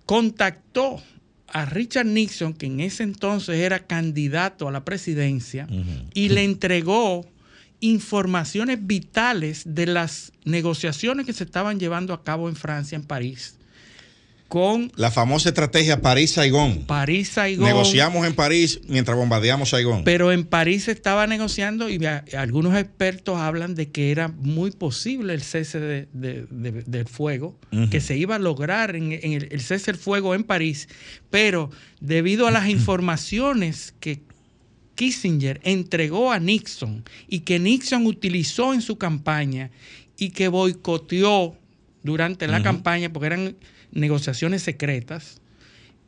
contactó a Richard Nixon, que en ese entonces era candidato a la presidencia, y le entregó informaciones vitales de las negociaciones que se estaban llevando a cabo en Francia, en París, con La famosa estrategia París-Saigón. París, Saigón. Negociamos en París mientras bombardeamos Saigón. Pero en París se estaba negociando y a- algunos expertos hablan de que era muy posible el cese de- de- de- del fuego, que se iba a lograr en, en el, el cese del fuego en París, pero debido a las informaciones que Kissinger entregó a Nixon y que Nixon utilizó en su campaña y que boicoteó durante la campaña porque eran negociaciones secretas,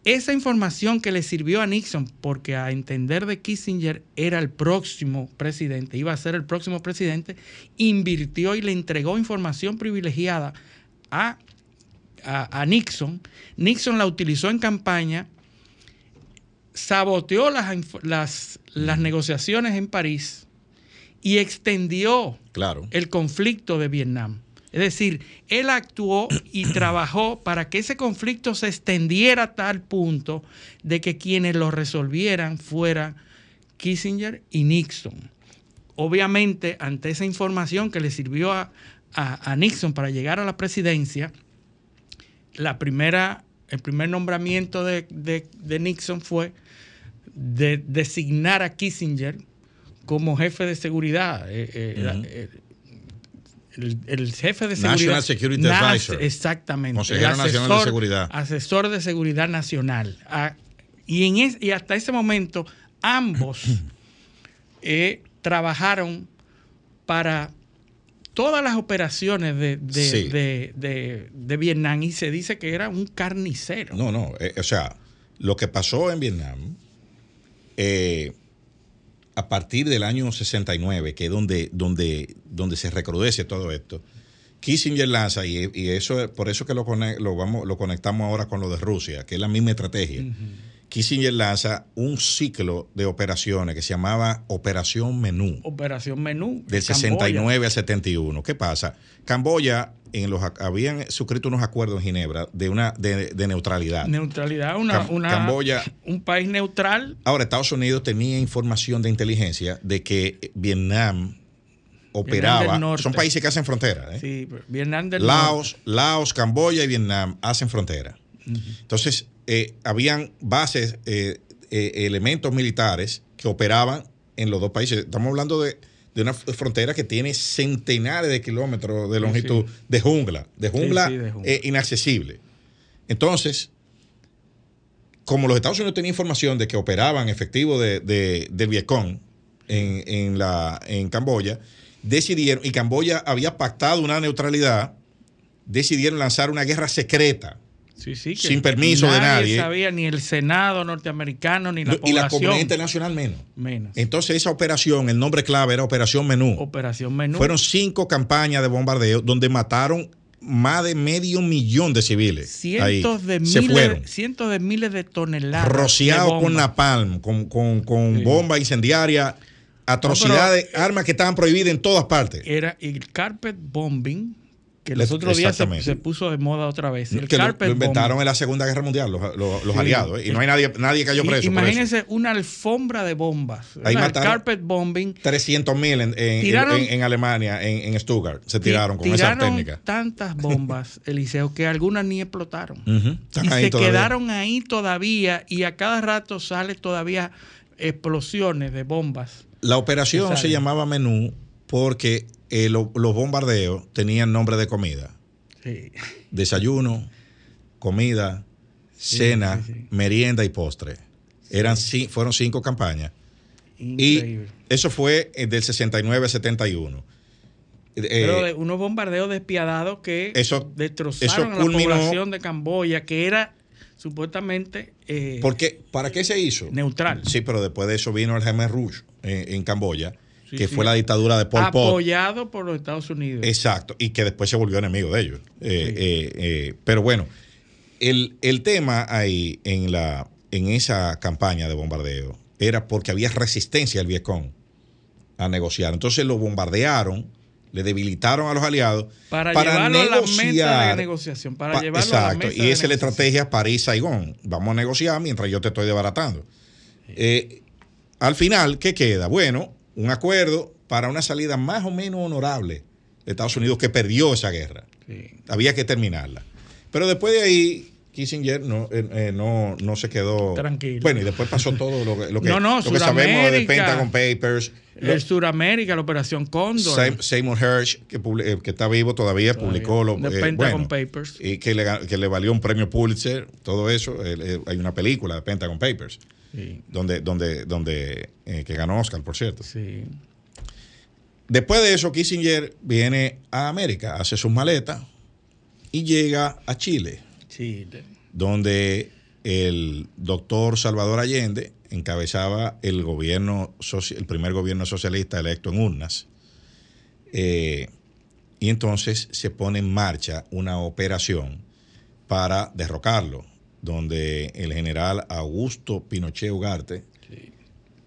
esa información que le sirvió a Nixon, porque a entender de Kissinger era el próximo presidente, iba a ser el próximo presidente, invirtió y le entregó información privilegiada a, a- a Nixon. Nixon la utilizó en campaña, saboteó las, las, las negociaciones en París y extendió claro. el conflicto de Vietnam. Es decir, él actuó y trabajó para que ese conflicto se extendiera a tal punto de que quienes lo resolvieran fueran Kissinger y Nixon. Obviamente, ante esa información que le sirvió a, a- a Nixon para llegar a la presidencia, la primera, el primer nombramiento de, de- de Nixon fue de designar a Kissinger como jefe de seguridad. eh, eh, eh, el, el jefe de National seguridad. Security Nas- Advisor. Exactamente. Consejero el Nacional de Seguridad. Asesor de seguridad nacional. Ah, y, en es- y hasta ese momento, ambos eh, trabajaron para todas las operaciones de, de- Sí. de- de- de Vietnam y se dice que era un carnicero. No, no. eh, o sea, lo que pasó en Vietnam, eh, a partir del año 69, que es donde, donde, donde se recrudece todo esto, Kissinger lanza, y, y eso por eso que lo, lo, vamos, lo conectamos ahora con lo de Rusia, que es la misma estrategia. Kissinger lanza un ciclo de operaciones que se llamaba Operación Menú. Operación Menú. Del Camboya. 69 al 71. ¿Qué pasa? Camboya, en los, habían suscrito unos acuerdos en Ginebra de, una, de, de neutralidad. Neutralidad, una, Cam- una- Camboya- un país neutral. Ahora, Estados Unidos tenía información de inteligencia de que Vietnam operaba. Norte. son países que hacen frontera. ¿eh? Sí, Vietnam del Laos, Laos, Camboya y Vietnam hacen frontera. Entonces, eh, habían bases, eh, eh, elementos militares que operaban en los dos países. Estamos hablando de, de una frontera que tiene centenares de kilómetros de longitud sí. de jungla, de jungla, sí, de jungla. eh, inaccesible. Entonces, como los Estados Unidos tenían información de que operaban efectivos de, de, del Vietcong en, en, la, en Camboya, decidieron, y Camboya había pactado una neutralidad, decidieron lanzar una guerra secreta. Sí, sí, que Sin permiso de nadie. sabía ni el Senado norteamericano ni la y la comunidad población. internacional menos. menos. Entonces esa operación, el nombre clave era Operación Menú. Operación Menú. Fueron cinco campañas de bombardeo donde mataron más de medio millón de civiles. cientos Ahí. de Se miles, fueron. cientos de miles de toneladas. Rociados con napalm, con, con, con Sí. bomba incendiaria, atrocidades, No, pero- armas que estaban prohibidas en todas partes. Era el carpet bombing, que los otros días se, se puso de moda otra vez. El que lo, inventaron en la Segunda Guerra Mundial, los, los- los Sí. aliados, ¿eh? y no hay nadie, nadie cayó preso. Imagínense una alfombra de bombas. Ahí el mataron- carpet bombing. 300 mil en, en- Tiraron- en- en Alemania, en, en Stuttgart, se tiraron con esa Tiraron técnica. tantas bombas, Eliseo, que algunas ni explotaron. Ujú, están y se todavía. quedaron ahí todavía y a cada rato sale todavía explosiones de bombas. La operación se llamaba menú porque eh, lo- los bombardeos tenían nombre de comida. Sí. Desayuno, comida, cena, sí, merienda y postre. Eran, fueron cinco campañas. Increíble. Y eso fue eh, del 69 al 71. Eh, Pero de unos bombardeos despiadados que eso- destrozaron eso a la población de Camboya, que era supuestamente eh, porque, ¿Para qué se hizo? neutral. Sí, pero después de eso vino el Khmer Rouge eh, en Camboya, Sí, que sí. fue la dictadura de Pol Pot. apoyado por los Estados Unidos. Exacto, y que después se volvió enemigo de ellos. Eh, eh, eh, pero bueno, el, el tema ahí en, la, en esa campaña de bombardeo era porque había resistencia del Vietcong a negociar. Entonces lo bombardearon, le debilitaron a los aliados para, llevarlo a la mesa de negociación, para Pa- llevarlo a la Exacto, mesa y de esa es la estrategia París-Saigón. Vamos a negociar mientras yo te estoy desbaratando. Eh, al final, ¿qué queda? Bueno, un acuerdo para una salida más o menos honorable de Estados Unidos que perdió esa guerra. Sí. Había que terminarla. Pero después de ahí, Kissinger no, eh, eh, no, no se quedó. Tranquilo. Bueno, y después pasó todo lo que, lo que, No, no, lo que sabemos de. Pentagon Papers. El Suramérica, la Operación Cóndor. Seymour Hersh, que, eh, que está vivo todavía, publicó lo The eh, Pentagon bueno, Papers. Y que le, que le valió un premio Pulitzer, todo eso. eh, hay una película de Pentagon Papers, Sí, donde, donde, donde eh, que ganó Oscar, por cierto. sí. Después de eso, Kissinger viene a América, hace sus maletas y llega a Chile, Chile. donde el doctor Salvador Allende encabezaba el gobierno, el primer gobierno socialista electo en urnas. Eh, y entonces se pone en marcha una operación para derrocarlo, donde el general Augusto Pinochet Ugarte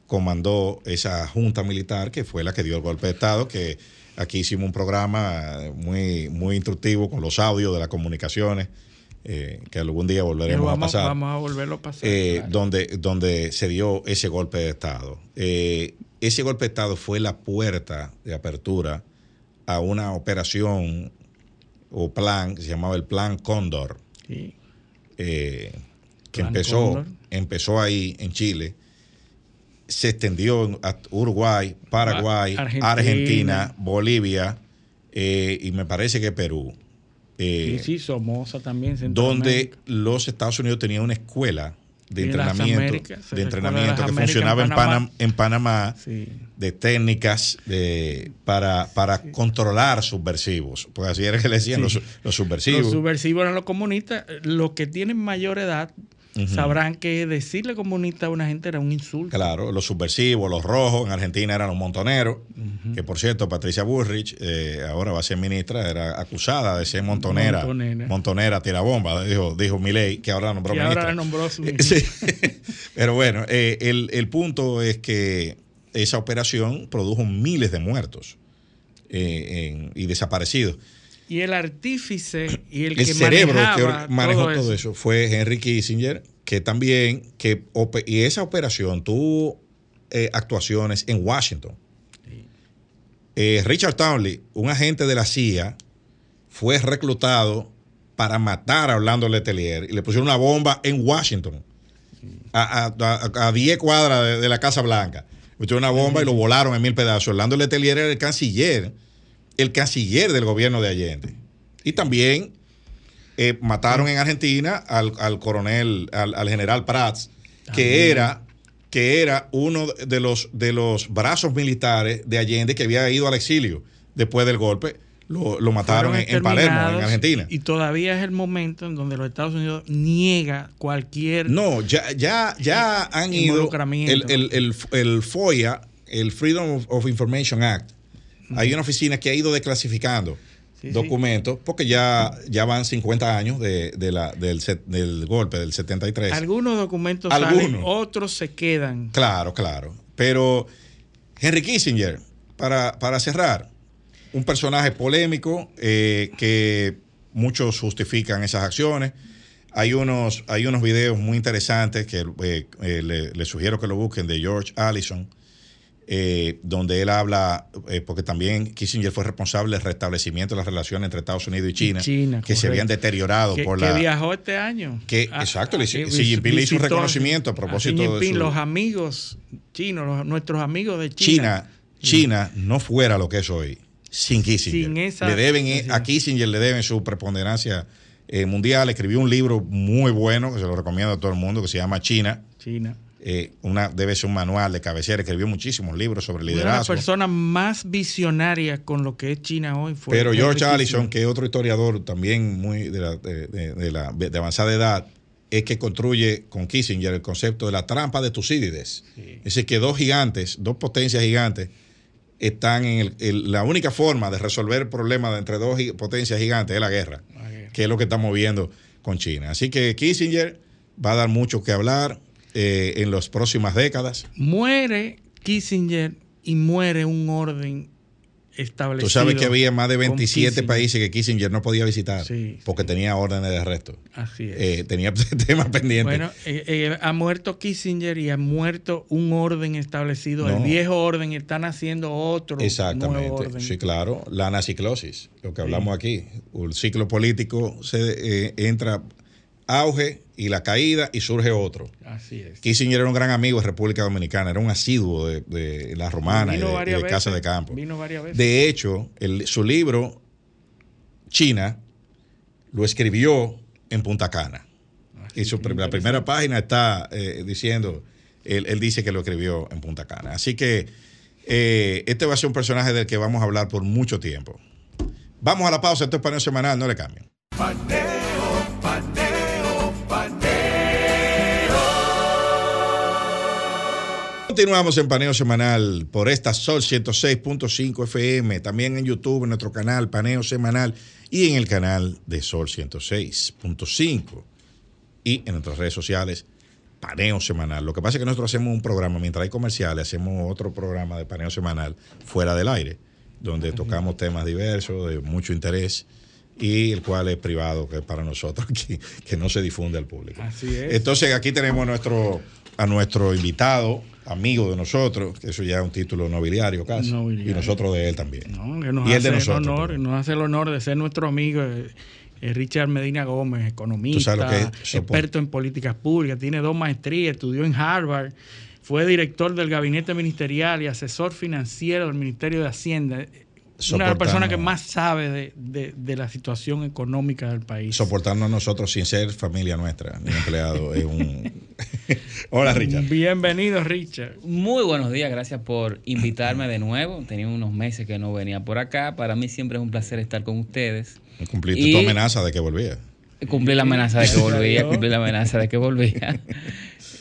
comandó esa junta militar que fue la que dio el golpe de Estado, que aquí hicimos un programa muy, muy instructivo con los audios de las comunicaciones, eh, que algún día volveremos vamos, a pasar vamos a volverlo a pasar. eh, claro. donde, donde se dio ese golpe de Estado. Eh, ese golpe de Estado fue la puerta de apertura a una operación o plan que se llamaba el Plan Cóndor, Sí. Eh, que Plan empezó, empezó ahí en Chile, se extendió a Uruguay, Paraguay, Ah, Argentina. Argentina, Bolivia eh, y me parece que Perú. Eh, Sí, sí, Somoza también. donde los Estados Unidos tenían una escuela de entrenamiento, Américas, de entrenamiento que funcionaba en Panamá. En Panamá Sí. de técnicas de, para, para controlar subversivos, porque así era que le decían Sí. los, los subversivos. Los subversivos eran los comunistas. Los que tienen mayor edad sabrán que decirle comunista a una gente era un insulto. Claro, los subversivos, los rojos, en Argentina eran los montoneros, que por cierto, Patricia Bullrich, eh, ahora va a ser ministra, era acusada de ser montonera, Montonera. montonera, tirabomba, dijo, dijo Milei, que ahora la nombró Que ministra. ahora la nombró su Sí. Pero bueno, eh, el, el punto es que esa operación produjo miles de muertos eh, en- y desaparecidos. Y el artífice y el, El, que cerebro manejaba que manejó todo, todo eso. fue Henry Kissinger, que también, que y esa operación tuvo eh, actuaciones en Washington. Eh, Richard Townley, un agente de la CIA, fue reclutado para matar a Orlando Letelier y le pusieron una bomba en Washington, a, a- a- a 10 cuadras de, de la Casa Blanca. Le pusieron una bomba y lo volaron en mil pedazos. Orlando Letelier era el canciller, el canciller del gobierno de Allende. Y también eh, mataron en Argentina al, al coronel, al, al general Prats, que era, que era uno de los, de los brazos militares de Allende que había ido al exilio después del golpe. Lo, lo mataron en, en Palermo, en Argentina. Y todavía es el momento en donde los Estados Unidos niega cualquier No, ya, ya, ya han ido. El, el, el, el FOIA, el Freedom of Information Act, hay una oficina que ha ido desclasificando Sí, sí. documentos porque ya, ya van 50 años de, de la, del, del golpe del 73. Algunos documentos Algunos. salen, otros se quedan. Claro, claro. Pero Henry Kissinger, para, para cerrar, un personaje polémico eh, que muchos justifican esas acciones. Hay unos, hay unos videos muy interesantes que eh, eh, le, le sugiero que lo busquen de George Allison, eh, donde él habla, eh, porque también Kissinger fue responsable del restablecimiento de las relaciones entre Estados Unidos y China, China, que se habían deteriorado Que, por que la... viajó este año. Que- exacto, le- Xi Jinping le hizo un reconocimiento a propósito Xi de Jinping, su- Los amigos chinos, los- nuestros amigos de China. China, China no fuera lo que es hoy sin Kissinger. Sin esa- le deben, sí. a Kissinger le deben su preponderancia eh, mundial. Escribió un libro muy bueno que se lo recomiendo a todo el mundo que se llama China. China. Eh, una, debe ser un manual de cabecera, escribió muchísimos libros sobre liderazgo. Una de las personas más visionarias con lo que es China hoy fue. Pero George Allison, que es otro historiador también muy de, la, de, la, de avanzada edad, es que construye con Kissinger el concepto de la trampa de Tucídides. Es decir, que dos gigantes, dos potencias gigantes, están en la única forma de resolver el problema entre dos potencias gigantes es la guerra, que es lo que estamos viendo con China. Así que Kissinger va a dar mucho que hablar eh, en las próximas décadas. Muere Kissinger y muere un orden establecido. Tú sabes que había más de 27 países que Kissinger no podía visitar porque tenía órdenes de arresto. Así es. Eh, tenía temas pendientes. Bueno, eh, eh, ha muerto Kissinger y ha muerto un orden establecido. El viejo orden están haciendo otro Exactamente. nuevo orden. Sí, claro. La anaciclosis, lo que hablamos aquí. El ciclo político se entra auge y la caída y surge otro. Así es. Kissinger era un gran amigo de República Dominicana, era un asiduo de, la romana y de, Casa de Campo. Vino varias veces. De hecho, su libro, China, lo escribió en Punta Cana. y la primera página está eh, diciendo, él, dice que lo escribió en Punta Cana. Así que eh, este va a ser un personaje del que vamos a hablar por mucho tiempo. Vamos a la pausa, esto es paneo semanal, no le cambien. Continuamos en Paneo Semanal por esta Sol 106.5 FM, también en YouTube, en nuestro canal Paneo Semanal y en el canal de Sol 106.5 y en nuestras redes sociales Paneo Semanal. Lo que pasa es que nosotros hacemos un programa, mientras hay comerciales, hacemos otro programa de Paneo Semanal fuera del aire, donde tocamos temas diversos, de mucho interés y el cual es privado, que es para nosotros, que, que no se difunde al público. Así es. Entonces aquí tenemos nuestro, a nuestro invitado, amigo de nosotros, que eso ya es un título nobiliario casi, y nosotros de él también. y él de nosotros. Honor, nos hace el honor de ser nuestro amigo. Eh, eh, Richard Medina Gómez, economista, experto en políticas públicas, tiene dos maestrías, estudió en Harvard, fue director del gabinete ministerial y asesor financiero del Ministerio de Hacienda una de las personas que más sabe de, la situación económica del país. Soportarnos a nosotros sin ser familia nuestra, ni empleado. es un... Hola, Richard. Bienvenido, Richard. Muy buenos días, gracias por invitarme de nuevo. Tenía unos meses que no venía por acá. Para mí siempre es un placer estar con ustedes. Cumpliste tu amenaza de que volvía. Cumplí la amenaza de que volvía, cumplí la amenaza de que volvía.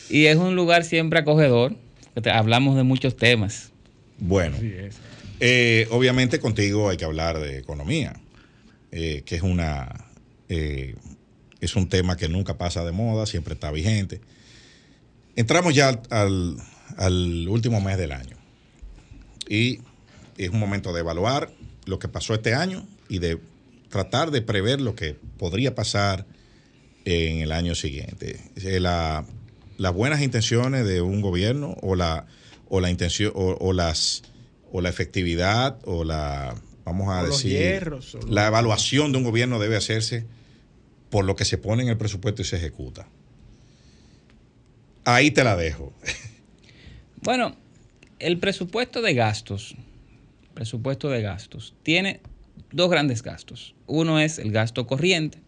y es un lugar siempre acogedor. Hablamos de muchos temas. Bueno. Eh, obviamente contigo hay que hablar de economía, eh, que es una eh, es un tema que nunca pasa de moda, siempre está vigente. Entramos ya al, al, último mes del año y es un momento de evaluar lo que pasó este año y de tratar de prever lo que podría pasar en el año siguiente. La, las buenas intenciones de un gobierno o la, o la intención o las o la efectividad o la, vamos a decir, la evaluación de un gobierno debe hacerse por lo que se pone en el presupuesto y se ejecuta. Ahí te la dejo. Bueno, el presupuesto de gastos, presupuesto de gastos, tiene dos grandes gastos. Uno es el gasto corriente.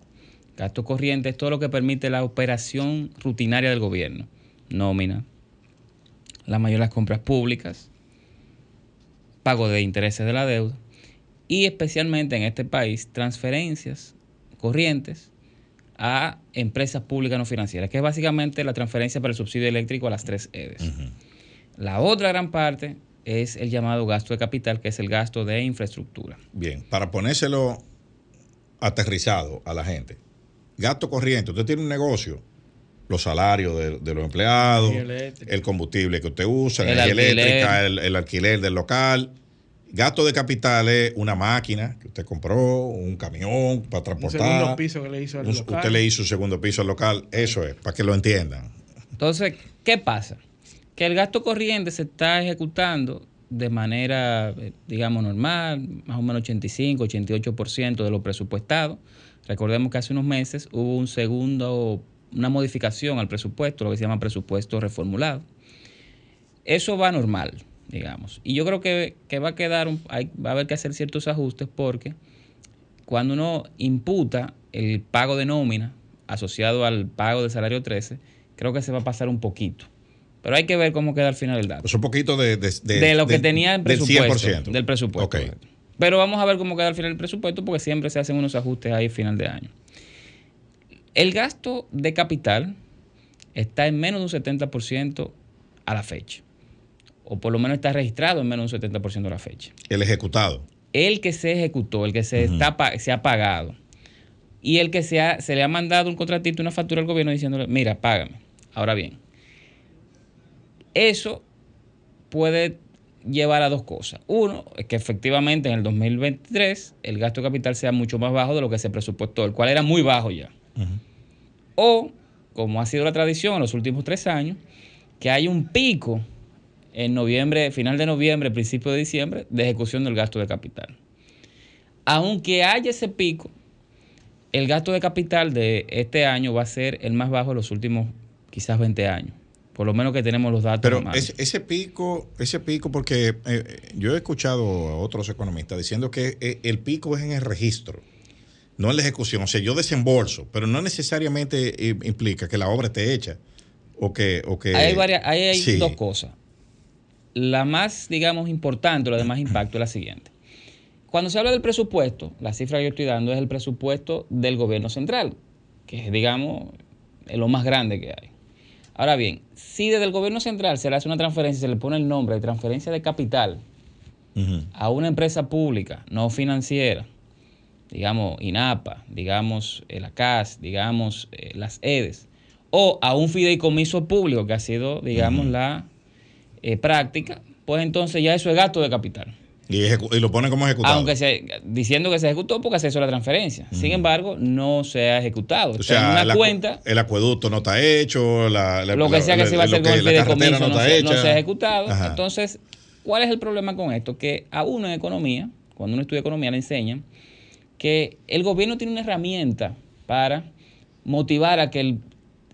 Gasto corriente es todo lo que permite la operación rutinaria del gobierno. Nómina, la mayoría de las compras públicas, pago de intereses de la deuda y especialmente en este país transferencias corrientes a empresas públicas no financieras, que es básicamente la transferencia para el subsidio eléctrico a las tres EDES. La otra gran parte es el llamado gasto de capital, que es el gasto de infraestructura. Bien, para ponérselo aterrizado a la gente. Gasto corriente, usted tiene un negocio, los salarios de, los empleados, el combustible que usted usa, la energía eléctrica, el, alquiler del local. Gasto de capital es una máquina que usted compró, un camión para transportar. Un segundo piso que le hizo al local. Usted le hizo un segundo piso al local. Eso es, para que lo entiendan. Entonces, ¿qué pasa? Que el gasto corriente se está ejecutando de manera, eh, digamos, normal, más o menos 85, 88% de lo presupuestado. Recordemos que hace unos meses hubo un segundo una modificación al presupuesto, lo que se llama presupuesto reformulado. Eso va normal, digamos. Y yo creo que, va a quedar, va a haber que hacer ciertos ajustes porque cuando uno imputa el pago de nómina asociado al pago del salario 13, creo que se va a pasar un poquito. Pero hay que ver cómo queda al final el dato. Es un poquito de, de, de lo que tenía el presupuesto. Del 100%. Del presupuesto. Ok. Pero vamos a ver cómo queda al final el presupuesto porque siempre se hacen unos ajustes ahí final de año. El gasto de capital está en menos de un 70% a la fecha. O por lo menos está registrado en menos de un 70% a la fecha. El ejecutado. El que se ejecutó, el que se, está, pa- se ha pagado. Y el que se, ha- se le ha mandado un contratito, una factura al gobierno diciéndole, mira, págame. Ahora bien, eso puede llevar a dos cosas. Uno, es que efectivamente en el 2023 el gasto de capital sea mucho más bajo de lo que se presupuestó, el cual era muy bajo ya. O, como ha sido la tradición en los últimos tres años, que hay un pico en noviembre, final de noviembre, principio de diciembre, de ejecución del gasto de capital. Aunque haya ese pico, el gasto de capital de este año va a ser el más bajo de los últimos quizás 20 años. Por lo menos que tenemos los datos. Pero ese, ese pico, ese pico, porque eh, yo he escuchado a otros economistas diciendo que eh, el pico es en el registro, no en la ejecución. O sea, yo desembolso, pero no necesariamente eh, implica que la obra esté hecha o que... O que Ahí hay, varias, hay Sí. dos cosas. La más, digamos, importante, la de más impacto es la siguiente. Cuando se habla del presupuesto, la cifra que yo estoy dando es el presupuesto del gobierno central, que es, digamos, lo más grande que hay. Ahora bien, si desde el gobierno central se le hace una transferencia, se le pone el nombre de transferencia de capital a una empresa pública no financiera, digamos INAPA, digamos eh, la CAS, digamos eh, las EDES, o a un fideicomiso público que ha sido, digamos, la eh, práctica, pues entonces ya eso es gasto de capital. Y, lo ponen como ejecutado. Aunque se, diciendo que se ejecutó porque se hizo la transferencia. Sin embargo, no se ha ejecutado. o Está en sea, una cuenta, el acueducto no está hecho, la, la- lo que sea que se iba a hacer con el fideicomiso no, se, no hecha. se ha ejecutado. Ajá. Entonces, ¿cuál es el problema con esto? Que a uno en economía, cuando uno estudia economía, le enseñan que el gobierno tiene una herramienta para motivar a que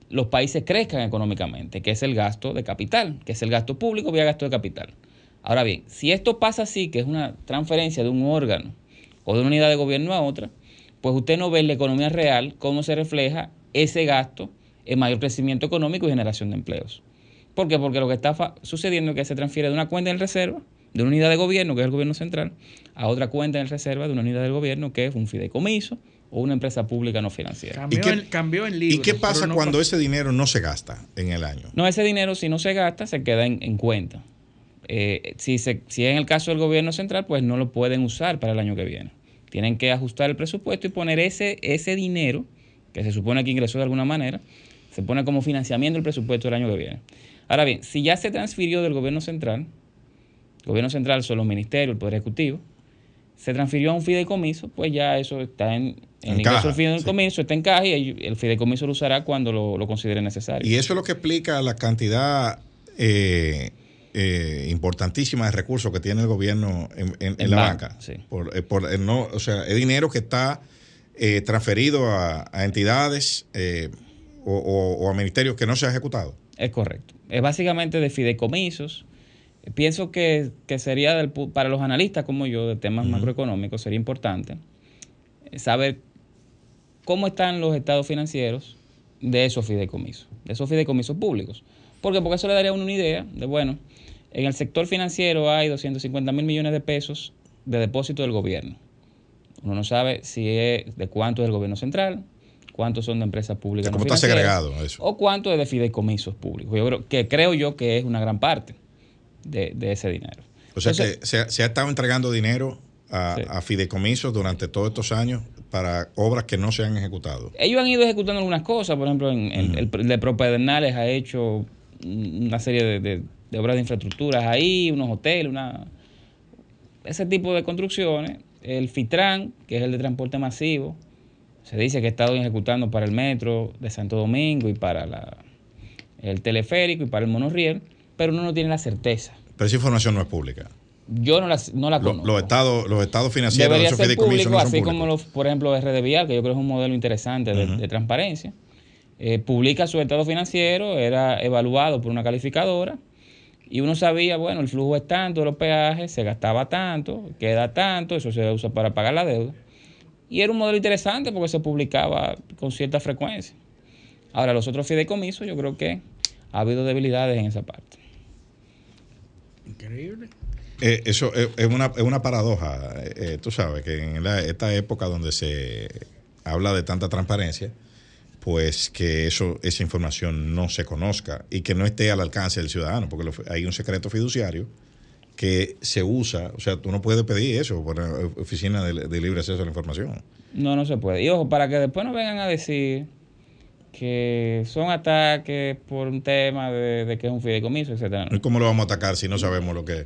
los países crezcan económicamente, que es el gasto de capital, que es el gasto público vía gasto de capital. Ahora bien, si esto pasa así, que es una transferencia de un órgano o de una unidad de gobierno a otra, pues usted no ve en la economía real cómo se refleja ese gasto en mayor crecimiento económico y generación de empleos. ¿Por qué? Porque lo que está sucediendo es que se transfiere de una cuenta en reserva, de una unidad de gobierno, que es el gobierno central, a otra cuenta en reserva de una unidad del gobierno, que es un fideicomiso o una empresa pública no financiera. Cambió, ¿Y qué- en, cambió en ¿Y libros. qué pero pasa no cuando ese dinero no se gasta en el año? No, ese dinero si no se gasta se queda en, en cuenta. Eh, si, se, si es en el caso del gobierno central, pues no lo pueden usar para el año que viene. Tienen que ajustar el presupuesto y poner ese, ese dinero, que se supone que ingresó de alguna manera, se pone como financiamiento el presupuesto del año que viene. Ahora bien, si ya se transfirió del gobierno central, el gobierno central son los ministerios, el Poder Ejecutivo, se transfirió a un fideicomiso, pues ya eso está en, en del fideicomiso, está en caja y el fideicomiso lo usará cuando lo, lo considere necesario. Y eso es lo que explica la cantidad eh, eh, importantísima de recursos que tiene el gobierno en, en- en En la banca, banca. sí. Por, eh, por, no, o sea, es dinero que está eh, transferido a, a entidades o, o- o a ministerios que no se ha ejecutado. Es correcto. Es básicamente de fideicomisos. Pienso que, que sería del para los analistas como yo de temas macroeconómicos sería importante eh, saber cómo están los estados financieros de esos fideicomisos, de esos fideicomisos públicos. ¿Por qué? Porque eso le daría a uno una idea de, bueno, en el sector financiero hay 250 mil millones de pesos de depósito del gobierno. Uno no sabe si es de cuánto es del gobierno central, cuántos son de empresas públicas. ¿Cómo no está segregado eso? O cuánto es de fideicomisos públicos. Yo creo que creo yo que es una gran parte de, de ese dinero. O sea Entonces, que se, ha- se ha estado entregando dinero a, Sí. a fideicomisos durante todos estos años para obras que no se han ejecutado. ellos han ido ejecutando algunas cosas, por ejemplo, en, en el, el de Propedernales ha hecho una serie de, de- de obras de infraestructuras ahí, unos hoteles, una ese tipo de construcciones. El FITRAN, que es el de transporte masivo, se dice que ha estado ejecutando para el metro de Santo Domingo y para la, el teleférico y para el monorriel, pero uno no tiene la certeza. Pero esa información no es pública. Yo no la, no la conozco. los, estados, los estados financieros de Debería esos ser fideicomisos público, no son así públicos. como, los, por ejemplo, RD Vial, que yo creo que es un modelo interesante de, de transparencia. Eh, publica su estado financiero, era evaluado por una calificadora y uno sabía, bueno, el flujo es tanto de los peajes, se gastaba tanto, queda tanto, eso se usa para pagar la deuda. Y era un modelo interesante porque se publicaba con cierta frecuencia. Ahora, los otros fideicomisos, yo creo que ha habido debilidades en esa parte. Increíble. Eh, eso es, es una, es una paradoja. Eh, eh, tú sabes que en la- esta época donde se habla de tanta transparencia, pues que eso, esa información no se conozca y que no esté al alcance del ciudadano, porque lo- hay un secreto fiduciario que se usa, o sea, tú no puedes pedir eso por la oficina de, de libre acceso a la información. No, no se puede. Y ojo, para que después no vengan a decir que son ataques por un tema de, de que es un fideicomiso, etcétera. ¿Y cómo lo vamos a atacar si no sabemos lo que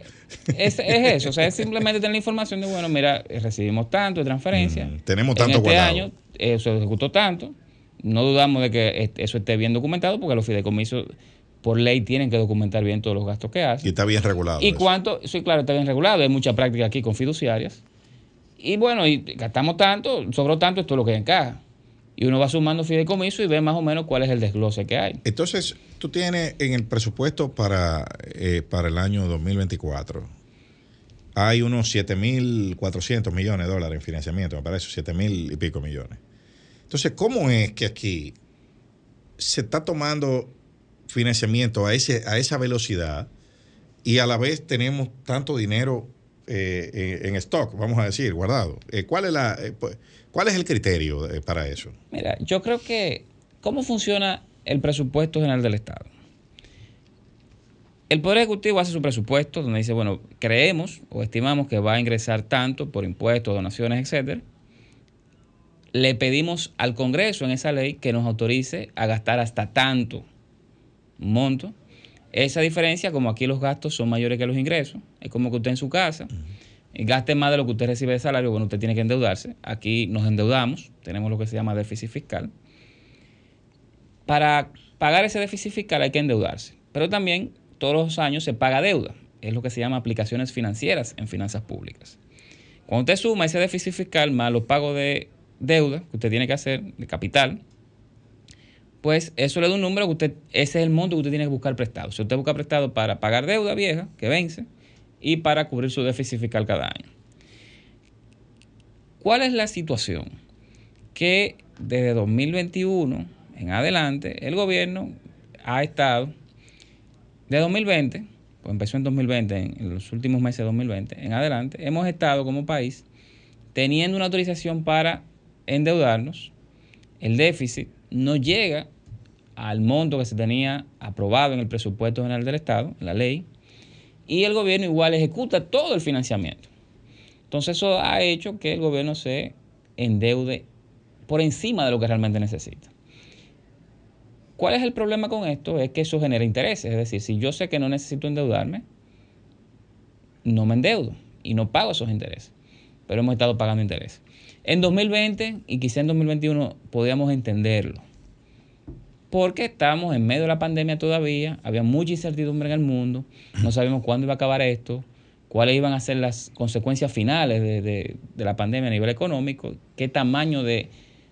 Es, es eso, o sea, es simplemente tener la información de, bueno, mira, recibimos tanto de transferencia. Mm, tenemos en tanto este guardado. año se ejecutó tanto. No dudamos de que eso esté bien documentado porque los fideicomisos por ley tienen que documentar bien todos los gastos que y hacen. está bien regulado. Y eso. cuánto, sí, claro, está bien regulado, hay mucha práctica aquí con fiduciarias. Y bueno, y gastamos tanto, sobró tanto, esto es lo que hay en caja. Y uno va sumando fideicomiso y ve más o menos cuál es el desglose que hay. Entonces, tú tienes en el presupuesto para, eh, para el año 2024, hay unos 7.400 millones de dólares en financiamiento, me parece, 7.000 y pico millones. Entonces, ¿cómo es que aquí se está tomando financiamiento a, ese, a esa velocidad y a la vez tenemos tanto dinero eh, en, stock, vamos a decir, guardado? Eh, ¿cuál, es la, eh, ¿Cuál es el criterio eh, para eso? Mira, yo creo que, ¿cómo funciona el presupuesto general del Estado? El Poder Ejecutivo hace su presupuesto donde dice, bueno, creemos o estimamos que va a ingresar tanto por impuestos, donaciones, etcétera. Le pedimos al Congreso en esa ley que nos autorice a gastar hasta tanto monto. Esa diferencia, como aquí los gastos son mayores que los ingresos, es como que usted en su casa y gaste más de lo que usted recibe de salario, bueno, usted tiene que endeudarse. Aquí nos endeudamos, tenemos lo que se llama déficit fiscal. Para pagar ese déficit fiscal hay que endeudarse, pero también todos los años se paga deuda, es lo que se llama aplicaciones financieras en finanzas públicas. Cuando usted suma ese déficit fiscal más los pagos de deuda que usted tiene que hacer, de capital, pues eso le da un número que usted, ese es el monto que usted tiene que buscar prestado. Si usted busca prestado para pagar deuda vieja, que vence, y para cubrir su déficit fiscal cada año. ¿Cuál es la situación? Que desde 2021 en adelante el gobierno ha estado, de 2020, pues empezó en 2020, en, los últimos meses de 2020, en adelante, hemos estado como país teniendo una autorización para endeudarnos. El déficit no llega al monto que se tenía aprobado en el presupuesto general del Estado, la ley, y el gobierno igual ejecuta todo el financiamiento. Entonces eso ha hecho que el gobierno se endeude por encima de lo que realmente necesita. ¿Cuál es el problema con esto? Es que eso genera intereses. Es decir, si yo sé que no necesito endeudarme, no me endeudo y no pago esos intereses. Pero hemos estado pagando intereses. En 2020 y quizá en 2021 podíamos entenderlo. Porque estábamos en medio de la pandemia todavía, había mucha incertidumbre en el mundo, no sabíamos cuándo iba a acabar esto, cuáles iban a ser las consecuencias finales de, de- de la pandemia a nivel económico, qué tamaño de,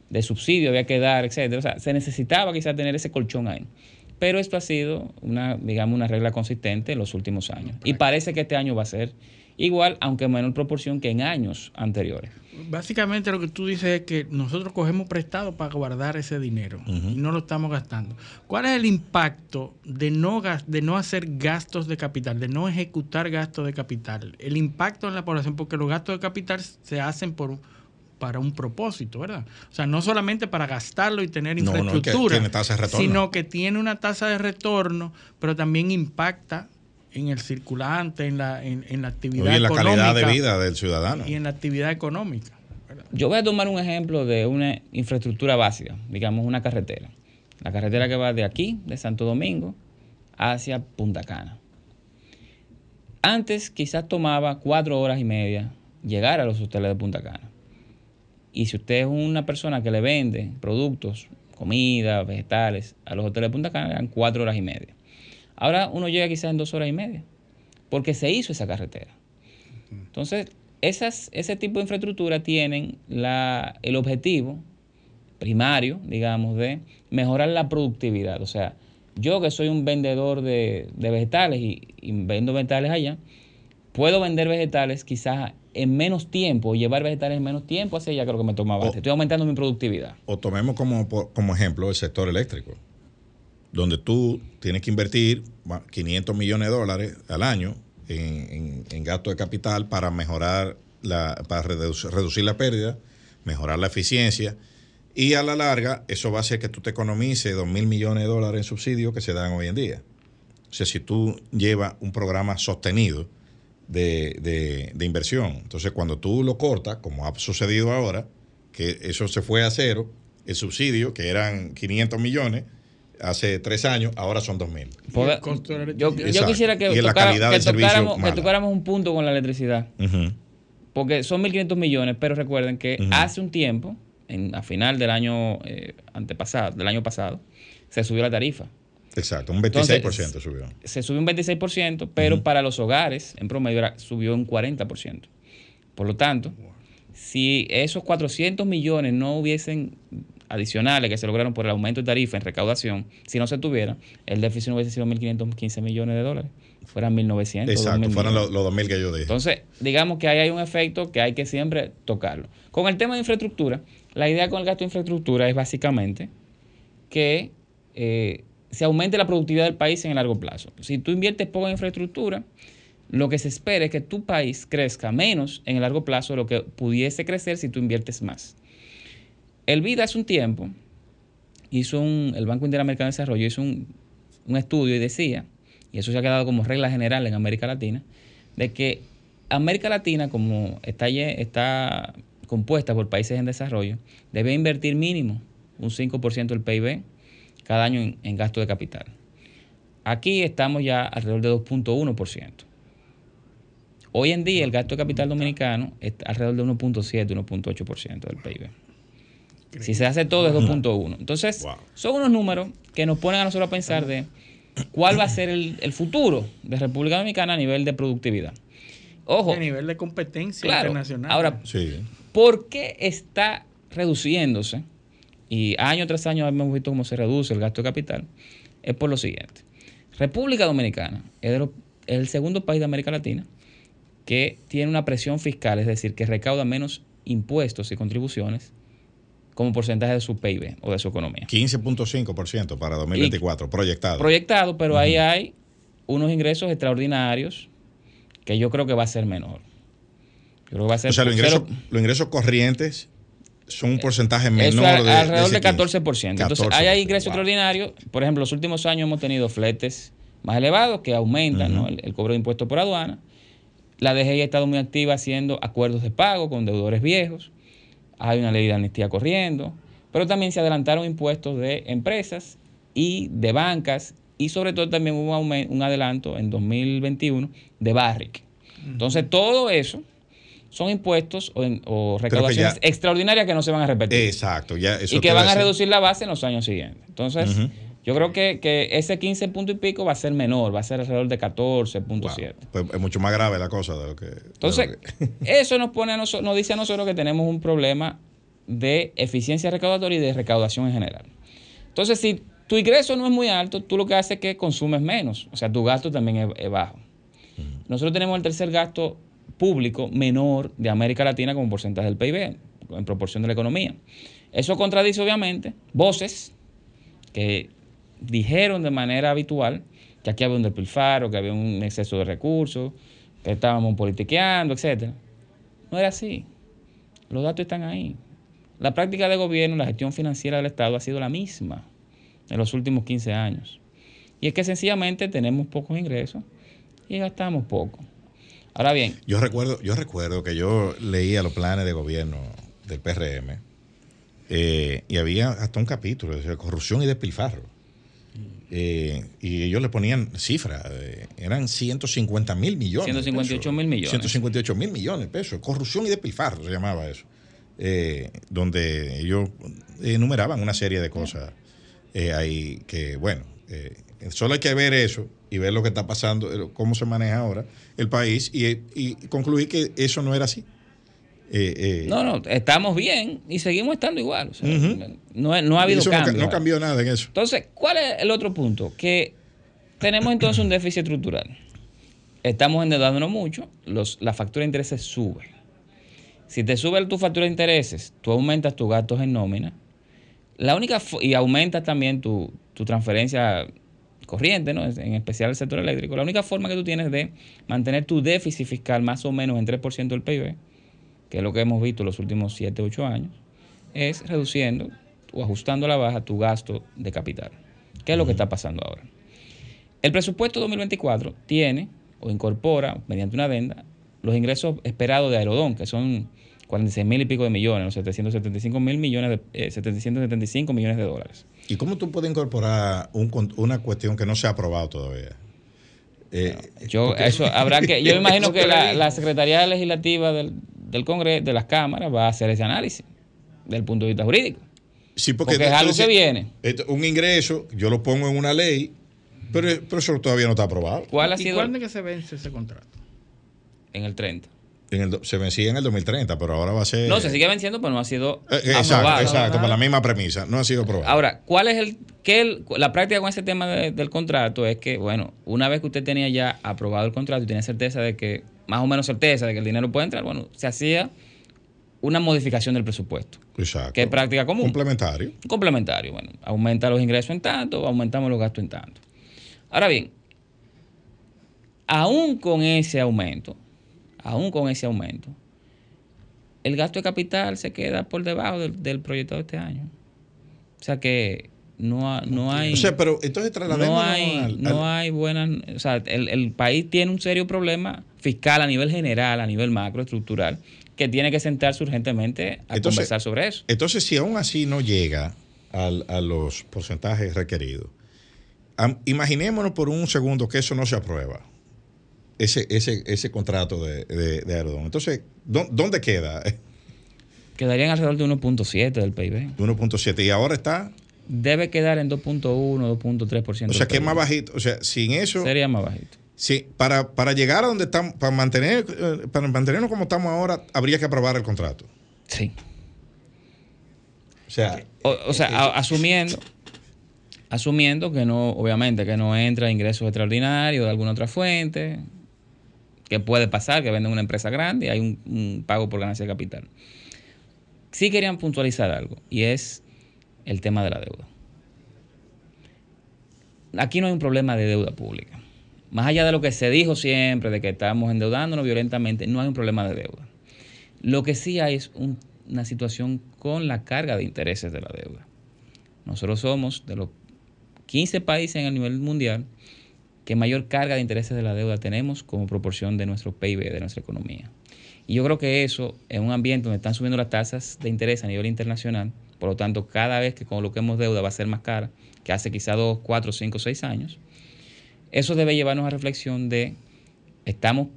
de subsidio había que dar, etcétera. O sea, se necesitaba quizás tener ese colchón ahí. Pero esto ha sido una, digamos, una regla consistente en los últimos años. Y parece que este año va a ser igual, aunque en menor proporción que en años anteriores. Básicamente lo que tú dices es que nosotros cogemos prestado para guardar ese dinero y no lo estamos gastando. ¿Cuál es el impacto de no, de no hacer gastos de capital, de no ejecutar gastos de capital? El impacto en la población, porque los gastos de capital se hacen por para un propósito, ¿verdad? O sea, no solamente para gastarlo y tener No, no, que infraestructura, tiene tasa de retorno. sino que tiene una tasa de retorno, pero también impacta en el circulante, en la, en, en la actividad Oye, la calidad de económica vida del ciudadano. y en la actividad económica. Yo voy a tomar un ejemplo de una infraestructura básica, digamos una carretera. La carretera que va de aquí, de Santo Domingo, hacia Punta Cana. Antes quizás tomaba cuatro horas y media llegar a los hoteles de Punta Cana. Y si usted es una persona que le vende productos, comida, vegetales a los hoteles de Punta Cana, eran cuatro horas y media. Ahora uno llega quizás en dos horas y media, porque se hizo esa carretera. Entonces, esas, ese tipo de infraestructura tienen la, el objetivo primario, digamos, de mejorar la productividad. O sea, yo que soy un vendedor de, de vegetales y, y vendo vegetales allá, puedo vender vegetales quizás en menos tiempo, llevar vegetales en menos tiempo hacia allá que lo que me tomaba O- antes. Estoy aumentando mi productividad. O tomemos como, como ejemplo el sector eléctrico. Donde tú tienes que invertir 500 millones de dólares al año en, gasto de capital para mejorar, la, para reducir, la pérdida, mejorar la eficiencia. Y a la larga, eso va a hacer que tú te economices 2 mil millones de dólares en subsidios que se dan hoy en día. O sea, si tú llevas un programa sostenido de, de, inversión, entonces cuando tú lo cortas, como ha sucedido ahora, que eso se fue a cero, el subsidio, que eran 500 millones, hace tres años, ahora son dos mil. Yo, quisiera que, tocáramos, un punto con la electricidad. Porque son 1.500 millones, pero recuerden que hace un tiempo, en, a final del año eh, antepasado, del año pasado, se subió la tarifa. Exacto, un 26% subió. Se subió un 26%, pero para los hogares, en promedio, subió un 40%. Por lo tanto, si esos 400 millones no hubiesen adicionales que se lograron por el aumento de tarifa en recaudación, si no se tuviera, el déficit no hubiese sido 1.515 millones de dólares, fueran 1.900. Exacto, fueran los, 2.000 que yo dije. Entonces, digamos que ahí hay un efecto que hay que siempre tocarlo. Con el tema de infraestructura, la idea con el gasto de infraestructura es básicamente que eh, se aumente la productividad del país en el largo plazo. Si tú inviertes poco en infraestructura, lo que se espera es que tu país crezca menos en el largo plazo de lo que pudiese crecer si tú inviertes más. El VIDA hace un tiempo hizo un, el Banco Interamericano de Desarrollo hizo un, estudio y decía, y eso se ha quedado como regla general en América Latina, de que América Latina, como está, está compuesta por países en desarrollo, debe invertir mínimo un 5% del PIB cada año en, gasto de capital. Aquí estamos ya alrededor de 2.1%. Hoy en día el gasto de capital dominicano es alrededor de 1.7, 1.8% del PIB. Si se hace todo es 2.1. Entonces, son unos números que nos ponen a nosotros a pensar de cuál va a ser el, futuro de República Dominicana a nivel de productividad. Ojo. A nivel de competencia internacional. Ahora, ¿por qué está reduciéndose? Y año tras año hemos visto cómo se reduce el gasto de capital. Es por lo siguiente. República Dominicana es el segundo país de América Latina que tiene una presión fiscal, es decir, que recauda menos impuestos y contribuciones como porcentaje de su PIB o de su economía. 15.5% para 2024, proyectado. Proyectado, pero ahí hay unos ingresos extraordinarios que yo creo que va a ser menor. Yo creo que va a ser o sea, los ingresos, corrientes son un porcentaje menor de alrededor de, 14%. Entonces, hay ingresos extraordinarios. Por ejemplo, los últimos años hemos tenido fletes más elevados que aumentan el, el, cobro de impuestos por aduana. La DGI ha estado muy activa haciendo acuerdos de pago con deudores viejos hay una ley de amnistía corriendo, pero también se adelantaron impuestos de empresas y de bancas y sobre todo también hubo un, adelanto en 2021 de Barrick. Entonces todo eso son impuestos o, recaudaciones extraordinarias que no se van a repetir. Exacto. Ya y que van a reducir la base en los años siguientes. Entonces, yo creo que, ese 15 punto y pico va a ser menor, va a ser alrededor de 14.7. Pues es mucho más grave la cosa de lo que... Entonces, eso nos, pone a nos dice a nosotros que tenemos un problema de eficiencia recaudatoria y de recaudación en general. Entonces, si tu ingreso no es muy alto, tú lo que haces es que consumes menos. O sea, tu gasto también es, bajo. Nosotros tenemos el tercer gasto público menor de América Latina como porcentaje del PIB, en proporción de la economía. Eso contradice, obviamente, voces que dijeron de manera habitual que aquí había un despilfarro, que había un exceso de recursos, que estábamos politiqueando, etc. No era así. Los datos están ahí. La práctica de gobierno, la gestión financiera del Estado ha sido la misma en los últimos 15 años. Y es que sencillamente tenemos pocos ingresos y gastamos poco. Ahora bien. Yo recuerdo, yo recuerdo que yo leía los planes de gobierno del PRM eh, y había hasta un capítulo de corrupción y despilfarro. Eh, y ellos le ponían cifras, eh, eran 150 mil millones. 158 mil millones. 158 mil millones de pesos. Corrupción y despilfarro se llamaba eso. Eh, donde ellos enumeraban una serie de cosas ahí que, bueno, solo hay que ver eso y ver lo que está pasando, cómo se maneja ahora el país y, y concluir que eso no era así. Eh, eh, no, no, estamos bien y seguimos estando igual. no, ha habido cambio. No, cambió nada en eso. Entonces, ¿cuál es el otro punto? Que tenemos entonces un déficit estructural. Estamos endeudándonos mucho, los, la factura de intereses sube. Si te sube tu factura de intereses, tú aumentas tus gastos en nómina La única y aumenta también tu, tu transferencia corriente, ¿no? en especial el sector eléctrico. La única forma que tú tienes de mantener tu déficit fiscal más o menos en 3% del PIB, que es lo que hemos visto los últimos 7, 8 años, es reduciendo o ajustando a la baja tu gasto de capital. ¿Qué es lo que está pasando ahora? El presupuesto 2024 tiene o incorpora, mediante una adenda, los ingresos esperados de Aerodón, que son 46 mil y pico de millones, los 775 mil millones de, 775 eh, millones de dólares. ¿Y cómo tú puedes incorporar una cuestión que no se ha aprobado todavía? Eh, yo eso habrá que yo imagino que la, Secretaría Legislativa del, del Congreso, de las cámaras, va a hacer ese análisis desde el punto de vista jurídico. Sí, porque, es algo que viene. Un ingreso, yo lo pongo en una ley, pero, pero eso todavía no está aprobado. ¿Cuál ha sido? ¿Y cuándo es que se vence ese contrato? En el 30. Se vencía en el 2030, pero ahora va a ser. No, se sigue venciendo, pero no ha sido. Eh, eh, exacto, exacto, por la misma premisa, no ha sido aprobado. Ahora, ¿cuál es el. Qué la práctica con ese tema del contrato es que, bueno, una vez que usted tenía ya aprobado el contrato y tenía certeza de que, más o menos certeza de que el dinero puede entrar, bueno, se hacía una modificación del presupuesto. Exacto. Que es práctica común. Complementario. Complementario. Bueno, aumenta los ingresos en tanto, aumentamos los gastos en tanto. Ahora bien, aún con ese aumento, aún con ese aumento, el gasto de capital se queda por debajo del, proyecto de este año. O sea que no, no hay. O sea, pero entonces no hay, no hay buenas. O sea, el, el, país tiene un serio problema fiscal a nivel general, a nivel macroestructural, que tiene que sentarse urgentemente a conversar sobre eso. Entonces, si aún así no llega a los porcentajes requeridos, imaginémonos por un segundo que eso no se aprueba, ese, ese, ese contrato de, de, Entonces, ¿dónde queda? Quedarían alrededor de 1.7 del PIB. 1.7 y ahora está debe quedar en 2.1, 2.3%. O sea, que es más bajito. O sea, sin eso. Sería más bajito. Sí, para, para llegar a donde estamos, para mantener, eh, para mantenernos como estamos ahora, habría que aprobar el contrato. Sí. O sea, o, sea asumiendo, asumiendo que no, obviamente, que no entra ingresos extraordinarios de alguna otra fuente, que puede pasar, que venden una empresa grande y hay un, pago por ganancia de capital. Sí querían puntualizar algo, y es el tema de la deuda. Aquí no hay un problema de deuda pública más allá de lo que se dijo siempre, de que estamos endeudándonos violentamente, no hay un problema de deuda. Lo que sí hay es una situación con la carga de intereses de la deuda. Nosotros somos de los 15 países en el nivel mundial que mayor carga de intereses de la deuda tenemos como proporción de nuestro PIB, de nuestra economía. Y yo creo que eso, en un ambiente donde están subiendo las tasas de interés a nivel internacional, por lo tanto, cada vez que coloquemos deuda va a ser más cara que hace quizá dos, cuatro, cinco, seis años, eso debe llevarnos a reflexión de, estamos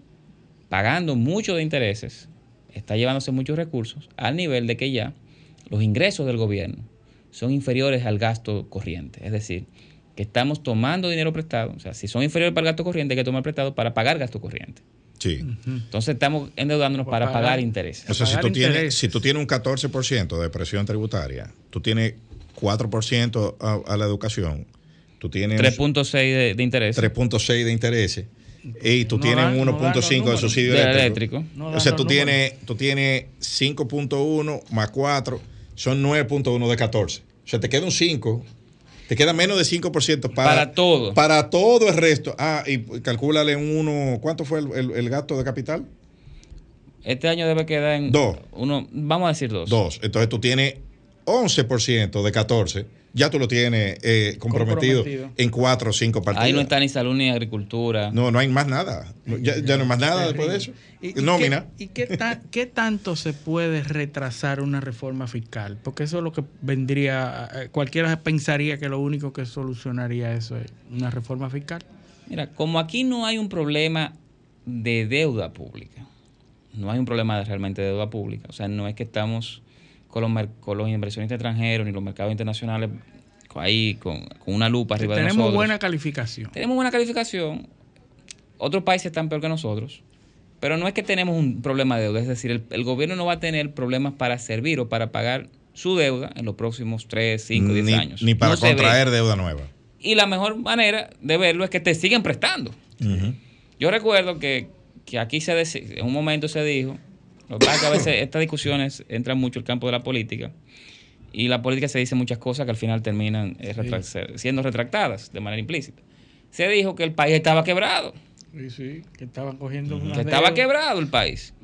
pagando mucho de intereses, está llevándose muchos recursos, al nivel de que ya los ingresos del gobierno son inferiores al gasto corriente. Es decir, que estamos tomando dinero prestado. O sea, si son inferiores para el gasto corriente, hay que tomar prestado para pagar gasto corriente. Sí. Entonces estamos endeudándonos para pagar, intereses. O sea, si tú, tienes, si tú tienes un 14% de presión tributaria, tú tienes 4% a, a la educación, tú tienes 3.6 de, de interés. 3.6 de intereses y tú tienes 1.5 de subsidio eléctrico. o sea, tú tienes, tú tienes 5.1 más 4, son 9.1 de 14. O sea, te queda un 5, te queda menos de 5% para, para todo. Para todo el resto. Ah, y calcúlale un 1, ¿cuánto fue el, el, gasto de capital? Este año debe quedar en... 2. Uno, vamos a decir 2. 2. Entonces tú tienes 11% de 14 ya tú lo tienes eh, comprometido, en cuatro o cinco partidos. Ahí no está ni salud ni agricultura. No, no hay más nada. Ya, no hay más nada después de eso. ¿Y, Nómina. ¿Y, qué, qué, tanto se puede retrasar una reforma fiscal? Porque eso es lo que vendría, eh, cualquiera pensaría que lo único que solucionaría eso es una reforma fiscal. Mira, como aquí no hay un problema de deuda pública, no hay un problema realmente de deuda pública, o sea, no es que estamos con los, con los inversionistas extranjeros ni los mercados internacionales ahí con, una lupa arriba de nosotros. Tenemos buena calificación. Tenemos buena calificación. Otros países están peor que nosotros. Pero no es que tenemos un problema de deuda, es decir, el, gobierno no va a tener problemas para servir o para pagar su deuda en los próximos 3, 5, 10 años. Ni para contraer deuda nueva. Y la mejor manera de verlo es que te siguen prestando. Yo recuerdo que, que aquí se en un momento se dijo, lo que pasa es que a veces estas discusiones entran mucho el campo de la política Y la política se dice muchas cosas que al final terminan eh, siendo retractadas de manera implícita. Se dijo que el país estaba quebrado, Sí, sí, que estaban cogiendo que estaba deudas. quebrado el país.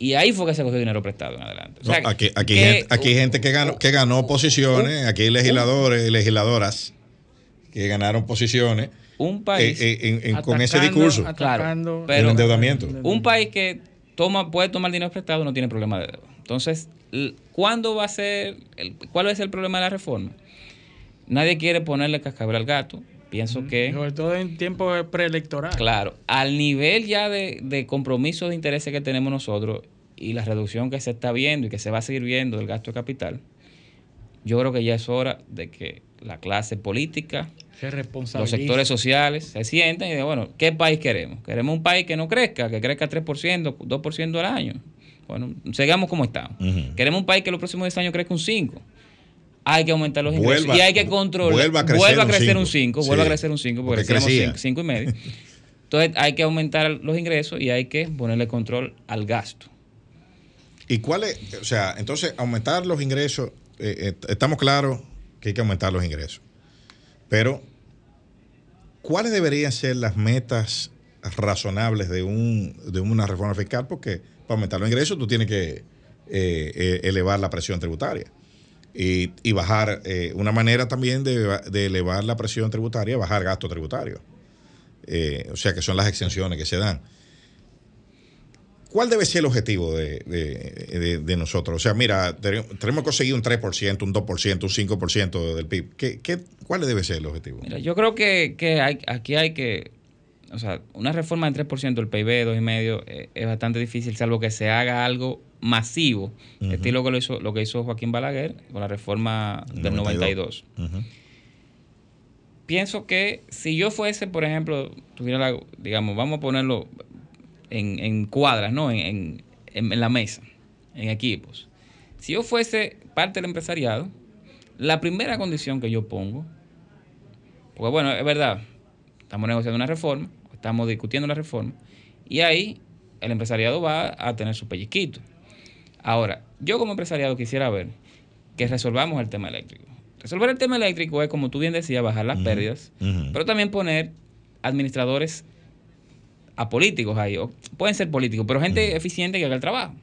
Y ahí fue que se cogió dinero prestado en adelante. O sea, No, aquí, aquí, que- gente, aquí hay gente que ganó, que ganó posiciones, aquí hay legisladores y legisladoras que ganaron posiciones un país, eh, eh, en- en- con ese discurso. atacando. Claro, pero- El endeudamiento. un país que toma, puede tomar dinero prestado no tiene problema de deuda. Entonces, ¿cuándo va a ser, el- cuál es el problema de la reforma? Nadie quiere ponerle cascabel al gato. Pienso que, Sobre todo en tiempo preelectoral. claro, al nivel ya de, de compromisos de intereses que tenemos nosotros y la reducción que se está viendo y que se va a seguir viendo del gasto de capital, yo creo que ya es hora de que la clase política, Se los sectores sociales se sienten y digan, bueno, ¿qué país queremos? ¿Queremos un país que no crezca, que crezca 3%, 2% al año? Bueno, sigamos como estamos. Queremos un país que los próximos 10 años crezca un 5%. Hay que aumentar los Vuelva- ingresos y hay que controlar. vuelva a crecer vuelva a un crecer cinco. un 5, Sí. vuelva a crecer un 5, porque, Porque decíamos crecía. 5, 5 y medio. Entonces hay que aumentar los ingresos y hay que ponerle control al gasto. ¿Y cuál es? O sea, entonces, aumentar los ingresos, eh, eh, estamos claros que hay que aumentar los ingresos. Pero, ¿cuáles deberían ser las metas razonables de, un, de una reforma fiscal? Porque para aumentar los ingresos tú tienes que eh, eh, elevar la presión tributaria. Y, y bajar, eh, una manera también de, de elevar la presión tributaria, bajar gasto tributario. O sea, que son las exenciones que se dan. ¿Cuál debe ser el objetivo de, de- de- de nosotros? O sea, mira, tenemos que conseguir un 3%, un 2%, un 5% del PIB. ¿Qué, qué, ¿Cuál debe ser el objetivo? Mira, yo creo que, que hay, aquí hay que, o sea, una reforma del 3% del PIB, 2,5%, eh, es bastante difícil, salvo que se haga algo masivo, Ujú. estilo que lo hizo, lo que hizo Joaquín Balaguer con la reforma del 92. Ujú. Pienso que si yo fuese, por ejemplo, tuviera la, digamos, vamos a ponerlo en, en cuadras, ¿no? En, en- la mesa, en equipos. Si yo fuese parte del empresariado, la primera condición que yo pongo, porque bueno, es verdad, estamos negociando una reforma, estamos discutiendo la reforma, y ahí el empresariado va a tener su pellizquito. Ahora, yo como empresariado quisiera ver que resolvamos el tema eléctrico. Resolver el tema eléctrico es, como tú bien decías, bajar las pérdidas, pero también poner administradores a políticos ahí. o pueden ser políticos, pero gente eficiente que haga el trabajo.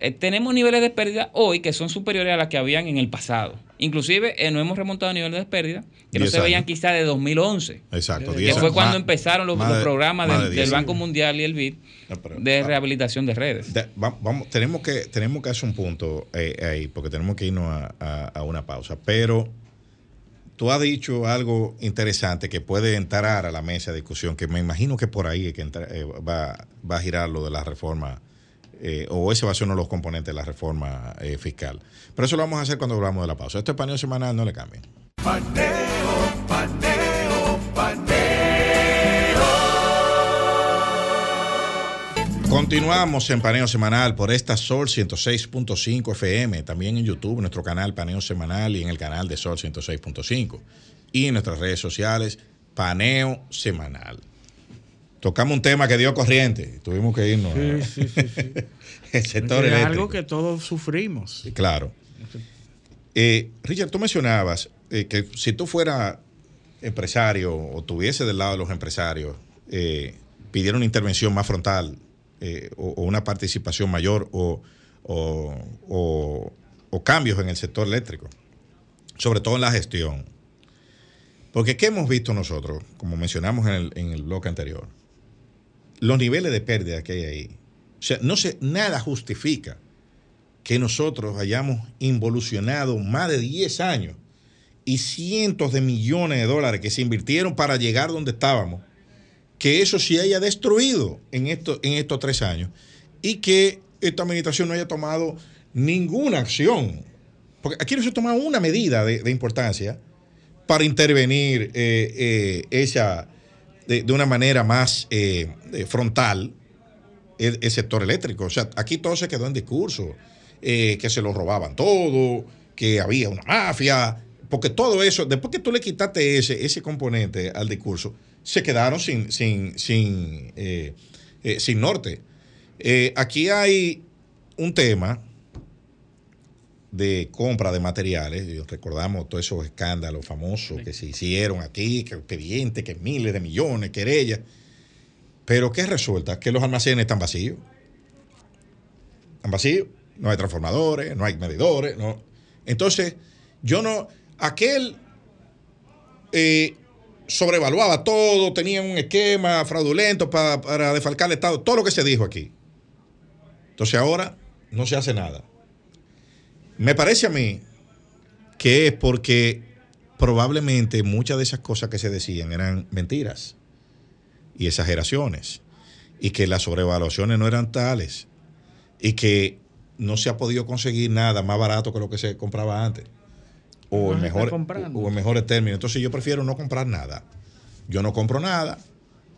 Eh, tenemos niveles de pérdida hoy que son superiores a las que habían en el pasado. Inclusive eh, no hemos remontado niveles de pérdida que no se veían quizá de 2011. Exacto. Que Que 10 fue años. cuando empezaron los, programas del, de del 10 Banco. Mundial y el BID No, pero- de ah, rehabilitación de redes. De- va- vamos, tenemos que tenemos que hacer un punto eh, ahí, porque tenemos que irnos a, a- a una pausa. Pero tú has dicho algo interesante que puede entrar a la mesa de discusión, que me imagino que por ahí es que eh, va, a girar lo de la reforma, eh, o ese va a ser uno de los componentes de la reforma eh, fiscal. Pero eso lo vamos a hacer cuando hablamos de la pausa. Esto es paneo semanal, no le cambien. Paneo, paneo, Continuamos en Paneo Semanal por esta Sol 106.5 FM, también en YouTube, nuestro canal Paneo Semanal y en el canal de Sol 106.5 y en nuestras redes sociales Paneo Semanal. Tocamos un tema que dio corriente, tuvimos que irnos Sí, sí, sí, sí. el sector es eléctrico. algo que todos sufrimos. Claro. Eh, Richard, tú mencionabas eh, que si tú fueras empresario o tuviese del lado de los empresarios, eh, pidiera una intervención más frontal eh, o, una participación mayor o- o cambios en el sector eléctrico, sobre todo en la gestión. Porque ¿qué hemos visto nosotros? Como mencionamos en el, en el bloque anterior, los niveles de pérdida que hay ahí. O sea, no se, nada justifica que nosotros hayamos involucionado más de 10 años y cientos de millones de dólares que se invirtieron para llegar donde estábamos, que eso se haya destruido en, en estos tres años y que esta administración no haya tomado ninguna acción. Porque aquí no se toma una medida de, importancia para intervenir eh, eh, esa, de, una manera más eh, frontal el, el sector eléctrico. O sea, aquí todo se quedó en discurso, que se lo robaban todo, que había una mafia, porque todo eso, después que tú le quitaste ese, ese componente al discurso, se quedaron sin, sin, sin, eh, eh, sin norte. Eh, aquí hay un tema de compra de materiales, recordamos todos esos escándalos famosos que se hicieron aquí, que expedientes, que miles de millones, querellas. Pero ¿qué resulta? Que los almacenes están vacíos. Están vacíos, no hay transformadores, no hay medidores. No. Entonces, yo no. Aquel eh, sobrevaluaba todo, tenía un esquema fraudulento para, para defalcar el Estado, todo lo que se dijo aquí. Entonces ahora no se hace nada. Me parece a mí que es porque probablemente muchas de esas cosas que se decían eran mentiras y exageraciones y que las sobrevaluaciones no eran tales y que no se ha podido conseguir nada más barato que lo que se compraba antes o, en, mejor, o en mejores términos. Entonces yo prefiero no comprar nada. Yo no compro nada,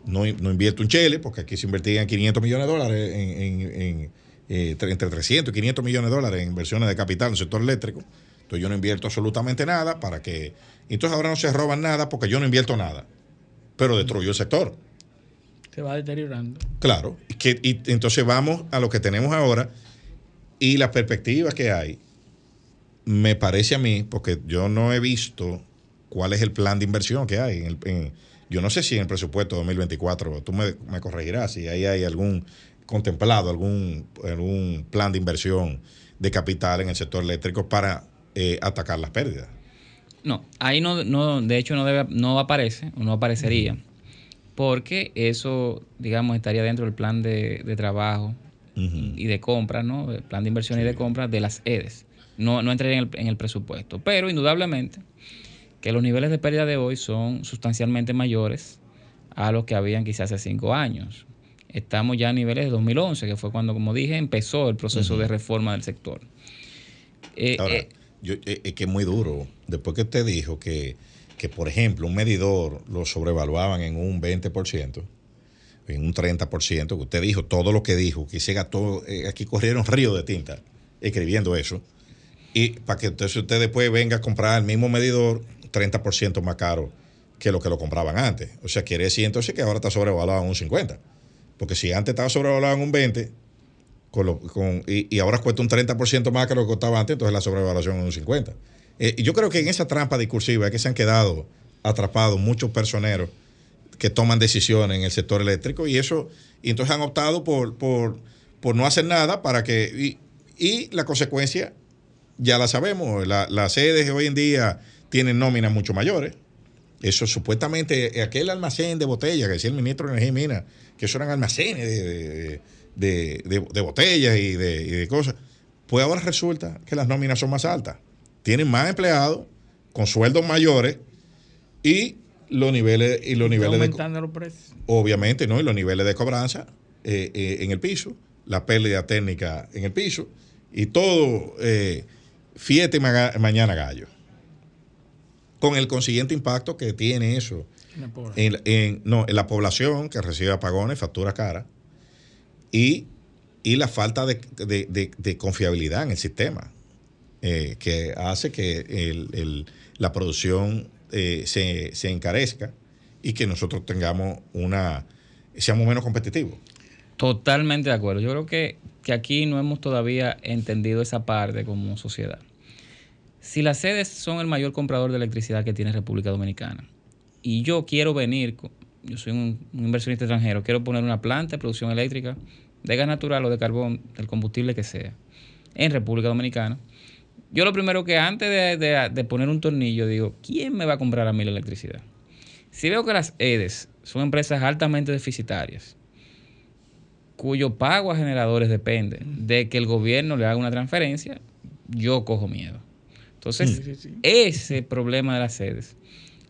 no, no invierto en Chile, porque aquí se invertían 500 millones de dólares en eh, entre 300 y 500 millones de dólares en inversiones de capital en el sector eléctrico. Entonces yo no invierto absolutamente nada para que... Entonces ahora no se roban nada porque yo no invierto nada, pero destruyo el sector. Se va deteriorando. Claro. Y, que, y entonces vamos a lo que tenemos ahora y las perspectivas que hay. Me parece a mí, porque yo no he visto cuál es el plan de inversión que hay. En el, yo no sé si en el presupuesto 2024, tú me, me corregirás, si ahí hay algún contemplado algún, algún plan de inversión de capital en el sector eléctrico para eh, atacar las pérdidas. No, ahí no, no de hecho no, debe, no aparece, no aparecería, porque eso, digamos, estaría dentro del plan de, trabajo y de compra, ¿no? El plan de inversión y de compra de las EDES. No, no entraría en el, en el presupuesto, pero indudablemente que los niveles de pérdida de hoy son sustancialmente mayores a los que habían quizás hace cinco años estamos ya a niveles de 2011, que fue cuando, como dije, empezó el proceso de reforma del sector. Eh, Ahora, eh, eh, es que es muy duro. Después que usted dijo que, que, por ejemplo, un medidor lo sobrevaluaban en un 20%, en un 30%, que usted dijo todo lo que dijo, que se gastó, aquí corrieron ríos de tinta escribiendo eso, y para que entonces usted después venga a comprar el mismo medidor 30% más caro que lo que lo compraban antes. O sea, quiere decir entonces que ahora está sobrevaluado en un 50%. Porque si antes estaba sobrevalorado en un 20 con con, y, ahora cuesta un 30% más que lo que costaba antes, entonces la sobrevaluación es un 50. Eh, yo creo que en esa trampa discursiva es que se han quedado atrapados muchos personeros que toman decisiones en el sector eléctrico y eso, y entonces han optado por, por, por no hacer nada para que, y, la consecuencia ya la sabemos, las sedes hoy en día tienen nóminas mucho mayores. Eso supuestamente, aquel almacén de botella que decía el ministro de Energía y Minas, que eso eran almacenes de, botellas y de, cosas. Pues ahora resulta que las nóminas son más altas. Tienen más empleados, con sueldos mayores y los niveles y los niveles aumentando los precios. Obviamente, ¿no? Y los niveles de cobranza eh, eh, en el piso, la pérdida técnica en el piso y todo eh, fiesta y mañana gallo. Con el consiguiente impacto que tiene eso en, no, en la población que recibe apagones, factura cara, y, la falta de, confiabilidad en el sistema, eh, que hace que la producción eh, se, encarezca y que nosotros tengamos una, seamos menos competitivos. Totalmente de acuerdo. Yo creo que, que aquí no hemos todavía entendido esa parte como sociedad. Si las sedes son el mayor comprador de electricidad que tiene República Dominicana, y yo quiero venir, yo soy un, inversionista extranjero, quiero poner una planta de producción eléctrica de gas natural o de carbón, del combustible que sea, en República Dominicana, yo lo primero que antes de, poner un tornillo digo, ¿quién me va a comprar a mí la electricidad? Si veo que las EDES son empresas altamente deficitarias, cuyo pago a generadores depende de que el gobierno le haga una transferencia, yo cojo miedo. Entonces, ese problema de las sedes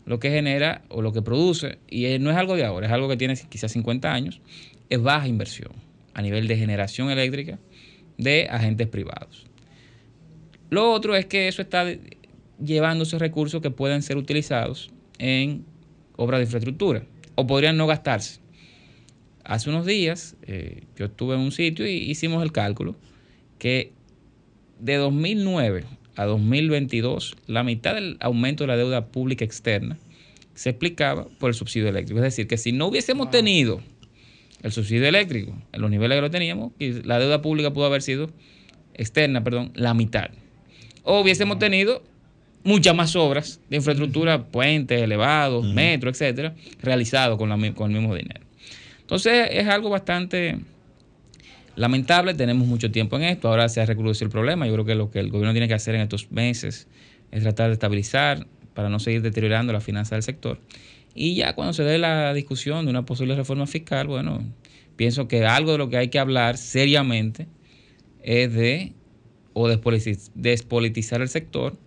lo que genera o lo que produce, y no es algo de ahora, es algo que tiene quizás 50 años, es baja inversión a nivel de generación eléctrica de agentes privados. Lo otro es que eso está llevándose recursos que pueden ser utilizados en obras de infraestructura o podrían no gastarse. Hace unos días eh, yo estuve en un sitio y hicimos el cálculo que de 2009 a 2022, la mitad del aumento de la deuda pública externa se explicaba por el subsidio eléctrico. Es decir, que si no hubiésemos tenido el subsidio eléctrico en los niveles que lo teníamos, la deuda pública pudo haber sido externa, perdón, la mitad. o hubiésemos tenido muchas más obras de infraestructura, puentes, elevados, metro, etcétera, realizados con, con el mismo dinero. Entonces es algo bastante lamentable, tenemos mucho tiempo en esto, ahora se ha recrudecido el problema, yo creo que lo que el gobierno tiene que hacer en estos meses es tratar de estabilizar para no seguir deteriorando la finanza del sector. Y ya cuando se dé la discusión de una posible reforma fiscal, bueno, pienso que algo de lo que hay que hablar seriamente es de o despolitizar el sector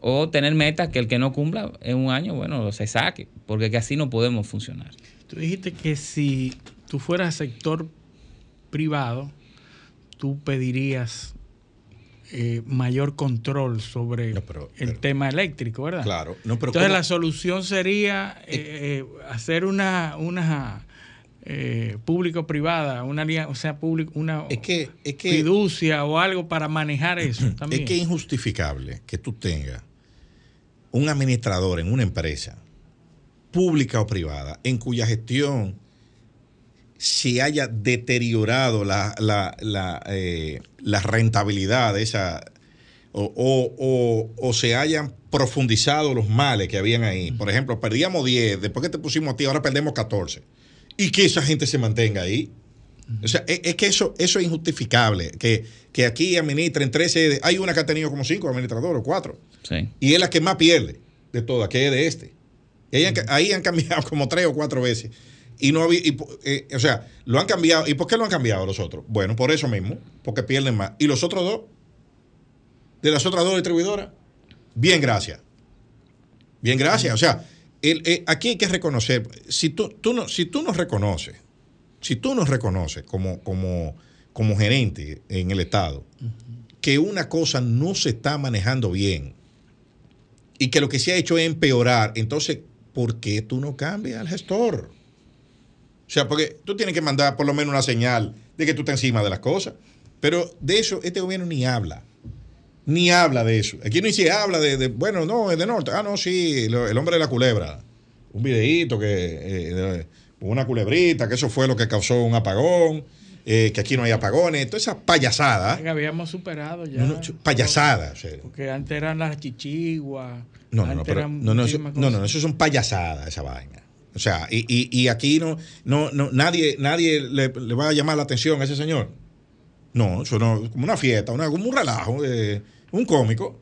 o tener metas que el que no cumpla en un año, bueno, se saque, porque que así no podemos funcionar. Tú dijiste que si tú fueras sector privado, tú pedirías eh, mayor control sobre el tema eléctrico, ¿verdad? Claro. Entonces la solución sería eh, eh, hacer una, una público-privada, una o sea, público, una fiducia o algo para manejar eso también. Es que es injustificable que tú tengas un administrador en una empresa, pública o privada, en cuya gestión se haya deteriorado la, la, eh, rentabilidad de esa, o, se hayan profundizado los males que habían ahí. Por ejemplo, perdíamos 10, después que te pusimos a ti, ahora perdemos 14. Y que esa gente se mantenga ahí. O sea, es, que eso, eso es injustificable. Que, que aquí administren 13, hay una que ha tenido como 5 administradores o 4. Y es la que más pierde de todas, que es de este. Y ahí, han, cambiado como 3 o 4 veces. Y no había, eh, o sea, lo han cambiado. ¿Y por qué lo han cambiado los otros? Bueno, por eso mismo, porque pierden más. ¿Y los otros dos? De las otras dos distribuidoras, bien, gracias. Bien, gracias. O sea, eh, aquí hay que reconocer, si tú, tú no, si tú nos reconoces, si tú nos reconoces como, como, como gerente en el Estado, que una cosa no se está manejando bien y que lo que se ha hecho es empeorar, entonces, ¿por qué tú no cambias al gestor? O sea, porque tú tienes que mandar por lo menos una señal de que tú estás encima de las cosas. Pero de eso este gobierno ni habla. Ni habla de eso. Aquí no se habla de, bueno, no, es de norte. Ah, no, sí, el hombre de la culebra. Un videíto que, eh, una culebrita, que eso fue lo que causó un apagón. Eh, que aquí no hay apagones, toda esa payasada. habíamos superado ya. payasada. Porque antes eran las chichiguas. No, no, no, pero, no, no, eso, no, no, eso son payasadas, esa vaina. O sea, y, y, y aquí no, no, no, nadie, nadie le, va a llamar la atención a ese señor. No, eso no, como una fiesta, una, como un relajo, eh, un cómico.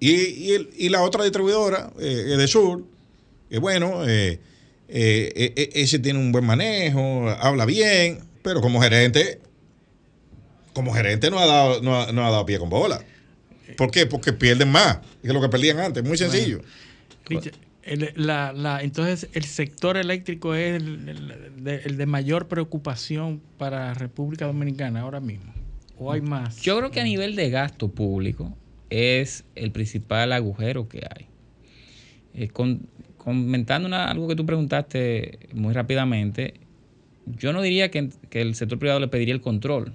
Y, y, el, y, la otra distribuidora, eh, de Sur, que bueno, eh, eh, ese tiene un buen manejo, habla bien, pero como gerente, como gerente no ha dado, no ha, dado pie con bola. ¿Por qué? Porque pierden más que lo que perdían antes. Muy sencillo. Entonces, el sector eléctrico es el, de, mayor preocupación para la República Dominicana ahora mismo. ¿O hay más? Yo creo que a nivel de gasto público es el principal agujero que hay. Eh, comentando algo que tú preguntaste muy rápidamente, yo no diría que, el sector privado le pediría el control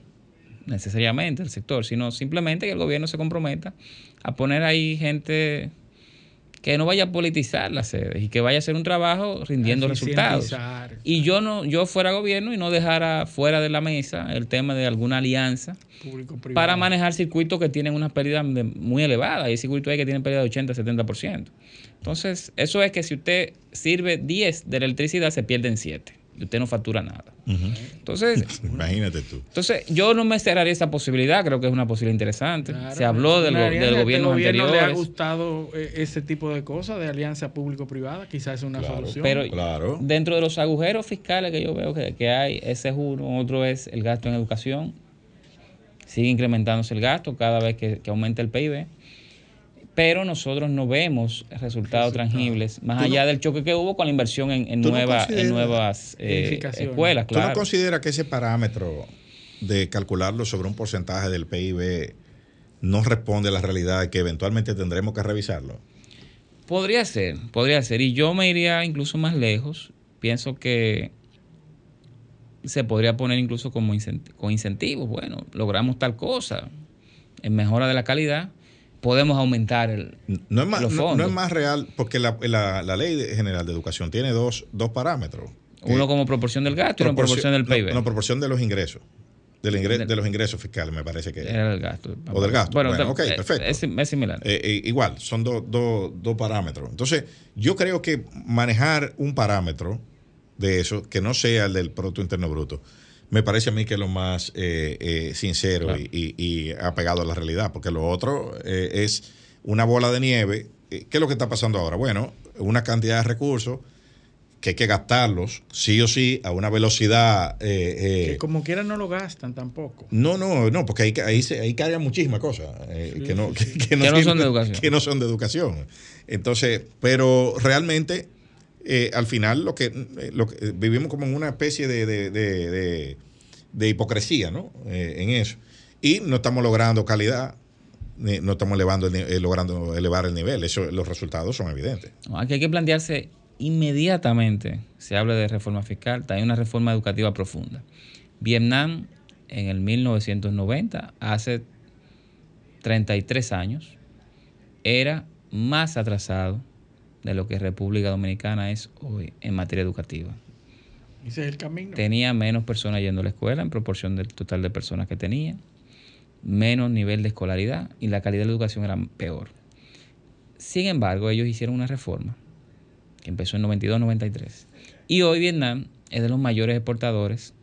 necesariamente el sector, sino simplemente que el gobierno se comprometa a poner ahí gente que no vaya a politizar las sedes y que vaya a hacer un trabajo rindiendo resultados. Y yo no, yo fuera gobierno y no dejara fuera de la mesa el tema de alguna alianza para manejar circuitos que tienen una pérdida muy elevada. Hay circuitos ahí que tienen pérdida de 80, 70%. Entonces, eso es que si usted sirve 10 de electricidad, se pierden 7 y usted no factura nada. Entonces, imagínate tú. Entonces, yo no me cerraría esa posibilidad, creo que es una posibilidad interesante. Se habló del, del gobierno anterior. le ha gustado eh, ese tipo de cosas, de alianza público-privada? Quizás es una solución. Pero dentro de los agujeros fiscales que yo veo que, que hay, ese es uno, otro es el gasto en educación. Sigue incrementándose el gasto cada vez que, que aumenta el PIB pero nosotros no vemos resultados tangibles, más allá del choque que hubo con la inversión en, nuevas eh, escuelas. ¿Tú no consideras que ese parámetro de calcularlo sobre un porcentaje del PIB no responde a la realidad que eventualmente tendremos que revisarlo? Podría ser, podría ser. Y yo me iría incluso más lejos. Pienso que se podría poner incluso como con incentivos. Bueno, logramos tal cosa en mejora de la calidad podemos aumentar el, no es más, los fondos. No, es más real, porque la, Ley General de Educación tiene dos, parámetros. Uno como proporción del gasto y uno proporción del PIB. No, proporción de los ingresos. Del ingre- de los ingresos fiscales, me parece que Era el gasto. O del gasto. Bueno, te- ok, eh, perfecto. Es, es similar. Eh, eh, igual, son dos dos- dos parámetros. Entonces, yo creo que manejar un parámetro de eso, que no sea el del Producto Interno Bruto, me parece a mí que es lo más eh, eh, sincero Claro. y, y- y apegado a la realidad, porque lo otro eh, es una bola de nieve. Eh, ¿Qué es lo que está pasando ahora? Bueno, una cantidad de recursos que hay que gastarlos sí o sí a una velocidad... eh, eh, Que como quiera no lo gastan tampoco. no, no, no, porque ahí, ahí, se, ahí cargan muchísimas cosas que, no, que, que Que no son de educación. Que no son de educación. Entonces, pero realmente, eh, al final, lo que, eh, eh, vivimos como en una especie de, hipocresía, ¿no? En eso. Y no estamos logrando calidad, no estamos elevando logrando elevar el nivel. Eso, los resultados son evidentes. Aquí hay que plantearse inmediatamente, se habla de reforma fiscal, también una reforma educativa profunda. Vietnam en el 1990, hace 33 años, era más atrasado de lo que República Dominicana es hoy en materia educativa. Ese es el camino. Tenía menos personas yendo a la escuela en proporción del total de personas que tenía, menos nivel de escolaridad y la calidad de la educación era peor. Sin embargo, ellos hicieron una reforma que empezó en 92-93 y hoy Vietnam es de los mayores exportadores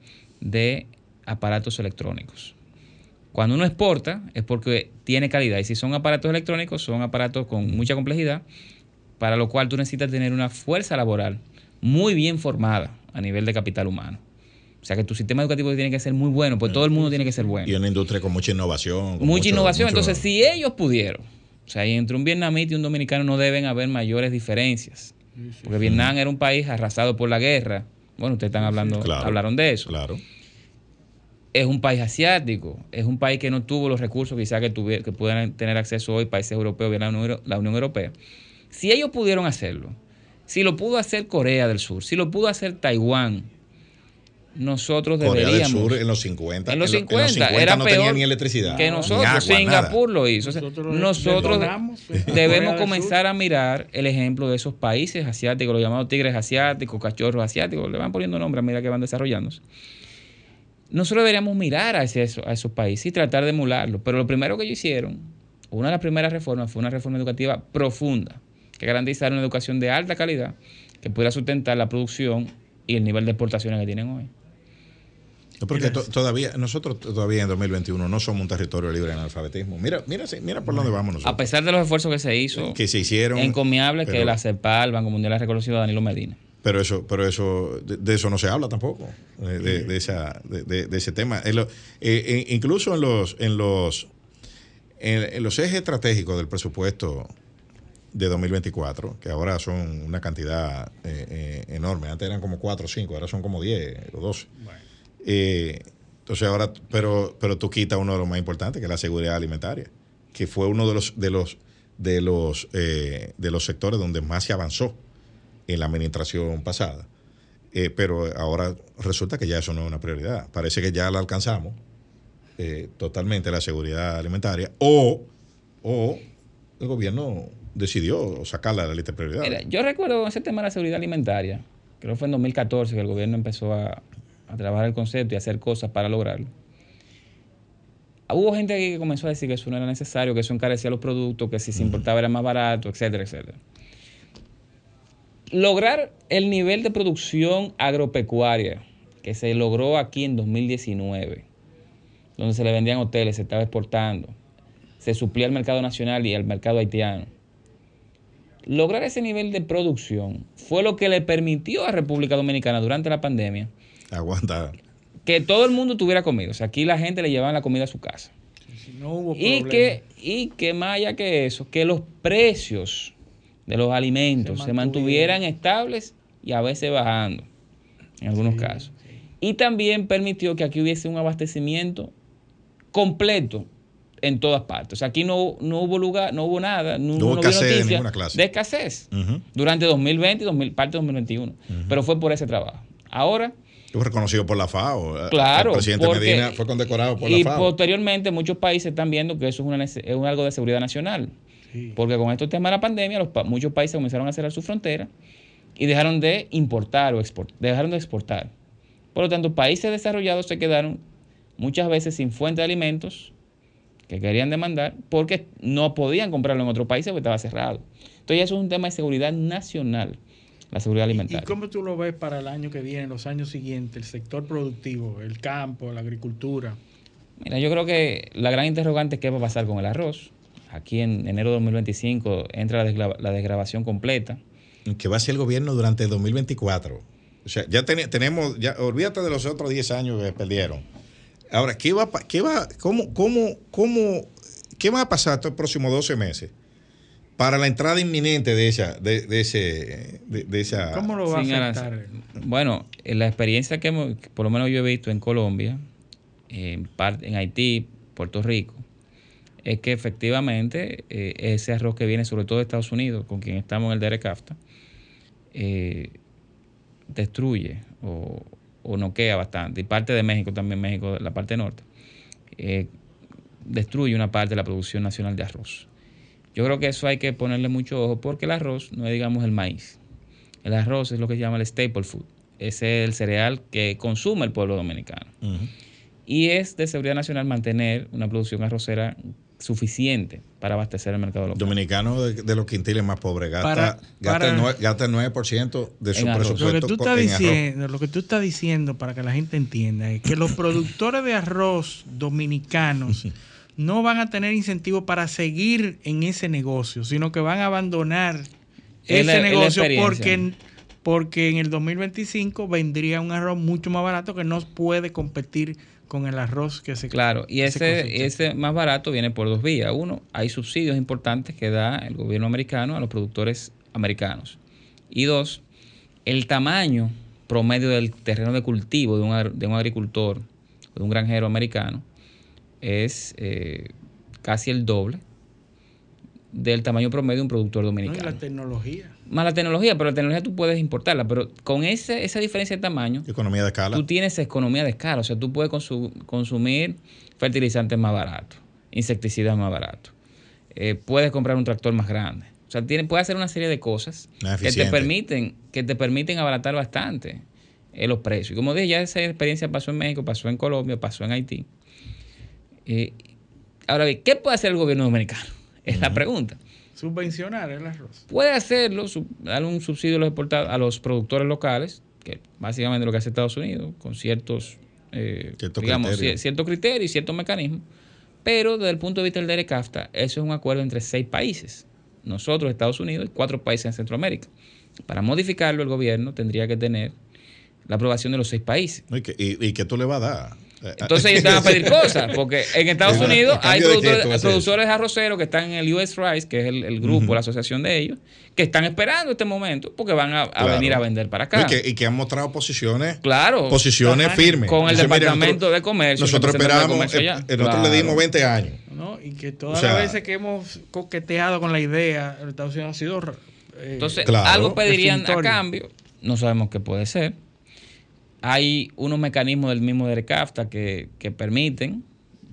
de aparatos electrónicos. Cuando uno exporta es porque tiene calidad y si son aparatos electrónicos son aparatos con mucha complejidad para lo cual tú necesitas tener una fuerza laboral muy bien formada a nivel de capital humano. O sea que tu sistema educativo tiene que ser muy bueno, pues todo el mundo tiene que ser bueno. Y una industria con mucha innovación. con Mucha mucho- innovación. mucho- Entonces, si ellos pudieron, o sea, y entre un vietnamita y un dominicano no deben haber mayores diferencias. Porque Vietnam era un país arrasado por la guerra. Bueno, ustedes están hablando, Claro. hablaron de eso. Claro. Es un país asiático, es un país que no tuvo los recursos quizás que, tuviera, que pudieran tener acceso hoy países europeos, bien la Unión, Euro- la Unión Europea. Si ellos pudieron hacerlo, si lo pudo hacer Corea del Sur, si lo pudo hacer Taiwán, nosotros Corea del deberíamos... Sur en los 50. En los lo- 50, era no peor tenía ni electricidad. que ni nosotros. agua, Singapur nada. lo hizo. O sea, Nosotros debemos comenzar a mirar el ejemplo de esos países asiáticos, los llamados tigres asiáticos, cachorros asiáticos, le van poniendo nombre a medida que van desarrollándose. Nosotros deberíamos mirar a, ese- a esos países y tratar de emularlos. Pero lo primero que ellos hicieron, una de las primeras reformas, fue una reforma educativa profunda, que garantizara una educación de alta calidad, que pudiera sustentar la producción y el nivel de exportaciones que tienen hoy. No, Porque to- todavía, nosotros todavía en 2021 no somos un territorio libre de analfabetismo. Mira, mira, mira por dónde vamos A nosotros. pesar de los esfuerzos que se hizo, Que se hicieron. encomiable que pero- la CEPAL, el Banco Mundial, ha reconocido a Danilo Medina. Pero eso, pero eso, de, de eso no se habla tampoco, de, de esa, de, de- de ese tema. En lo- eh, incluso en los, en los, en, en los ejes estratégicos del presupuesto de 2024, que ahora son una cantidad eh, eh, enorme. Antes eran como 4 o 5, ahora son como 10 o 12. Eh, entonces ahora, pero, pero tú quitas uno de los más importantes, que es la seguridad alimentaria, que fue uno de los, de los, de los, de los sectores donde más se avanzó en la administración pasada. Pero ahora resulta que ya eso no es una prioridad. Parece que ya la alcanzamos totalmente la seguridad alimentaria o, o el gobierno decidió sacarla de la lista de prioridades. Mira, yo recuerdo ese tema de la seguridad alimentaria, creo que fue en 2014 que el gobierno empezó a, a trabajar el concepto y a hacer cosas para lograrlo. Hubo gente aquí que comenzó a decir que eso no era necesario, que eso encarecía los productos, que si se importaba era más barato, etcétera, etcétera. Lograr el nivel de producción agropecuaria que se logró aquí en 2019, donde se le vendían hoteles, se estaba exportando, se suplía al mercado nacional y al mercado haitiano. Lograr ese nivel de producción fue lo que le permitió a República Dominicana durante la pandemia Aguanta. que todo el mundo tuviera comida. O sea, aquí la gente le llevaba la comida a su casa. Si no hubo Y que, y que más allá que eso, que los precios de los alimentos Se se, mantuvieran estables y a veces bajando, en algunos casos. Y también permitió que aquí hubiese un abastecimiento completo en todas partes. O sea, aquí no, no hubo lugar, no hubo nada, no, No hubo no escasez de ninguna clase. de escasez Ujú. durante 2020 y 2000 parte de 2021. Pero fue por ese trabajo. Ahora, Fue reconocido por la FAO. Claro, El presidente porque- Medina fue condecorado por y la FAO. posteriormente muchos países están viendo que eso es, una nece- es un algo de seguridad nacional. Sí. Porque con estos temas de la pandemia, los muchos países comenzaron a cerrar su frontera y dejaron de importar o exportar, dejaron de exportar. Por lo tanto, países desarrollados se quedaron muchas veces sin fuente de alimentos que querían demandar porque no podían comprarlo en otro país porque estaba cerrado. Entonces eso es un tema de seguridad nacional, la seguridad alimentaria. ¿Y cómo tú lo ves para el año que viene, los años siguientes, el sector productivo, el campo, la agricultura? Mira, yo creo que la gran interrogante es qué va a pasar con el arroz. Aquí en enero de 2025 entra la, desgrabación completa. Que va a ser el gobierno durante 2024. O sea, ya tenemos, ya, olvídate de los otros 10 años que perdieron. Ahora, ¿qué va, qué va, cómo, cómo, cómo, qué va a pasar estos próximos 12 meses para la entrada inminente de esa, de, ese, de, esa. ¿Cómo lo va a afectar? Bueno, la experiencia que por lo menos yo he visto en Colombia, en, en Haití, Puerto Rico, es que efectivamente eh, ese arroz que viene sobre todo de Estados Unidos, con quien estamos en el DRCAFTA, eh, destruye o, o, noquea bastante. Y parte de México, también México, la parte norte, eh, destruye una parte de la producción nacional de arroz. Yo creo que eso hay que ponerle mucho ojo porque el arroz no es, digamos, el maíz. El arroz es lo que se llama el staple food. es el cereal que consume el pueblo dominicano. Y es de seguridad nacional mantener una producción arrocera suficiente para abastecer el mercado local. Dominicano de, los quintiles más pobres gasta, gasta, el 9%, de su presupuesto. Lo que, tú estás diciendo, lo que tú estás diciendo, para que la gente entienda, es que los productores de arroz dominicanos no van a tener incentivo para seguir en ese negocio, sino que van a abandonar ese negocio porque, porque en el 2025 vendría un arroz mucho más barato que no puede competir con el arroz que se Claro, y ese, ese más barato viene por dos vías. Uno, hay subsidios importantes que da el gobierno americano a los productores americanos. Y dos, el tamaño promedio del terreno de cultivo de un, de un agricultor o de un granjero americano es eh, casi el doble del tamaño promedio de un productor dominicano. la tecnología. Más la tecnología, pero la tecnología tú puedes importarla, pero con ese, esa diferencia de tamaño... Economía de escala. Tú tienes economía de escala, o sea, tú puedes consumir fertilizantes más baratos, insecticidas más baratos, eh, puedes comprar un tractor más grande. O sea, tiene, puedes hacer una serie de cosas que te permiten que te permiten abaratar bastante eh, los precios. Y como dije, ya esa experiencia pasó en México, pasó en Colombia, pasó en Haití. Eh, ahora bien, ¿qué puede hacer el gobierno dominicano? Es la pregunta. Subvencionar el arroz. Puede hacerlo, darle un subsidio a los, a los productores locales, que básicamente lo que hace Estados Unidos, con ciertos, eh, digamos, ciertos criterios y ciertos mecanismos. Pero desde el punto de vista del DERECAFTA, eso es un acuerdo entre seis países. Nosotros, Estados Unidos y cuatro países en Centroamérica. Para modificarlo, el gobierno tendría que tener la aprobación de los seis países. ¿Y qué, y, qué tú le vas a dar? Entonces ellos te van a pedir cosas, porque en Estados Unidos hay productores, arroceros que están en el US Rice, que es el, grupo, la asociación de ellos, que están esperando este momento porque van a, venir a vender para acá. Y que, han mostrado posiciones, claro, posiciones firmes. Con el Departamento de Comercio. Nosotros esperamos, eh, nosotros le dimos 20 años. Y que todas las veces que hemos coqueteado con la idea, Estados Unidos ha sido... Eh, Entonces, algo pedirían a cambio, no sabemos qué puede ser hay unos mecanismos del mismo DERCAFTA que, que permiten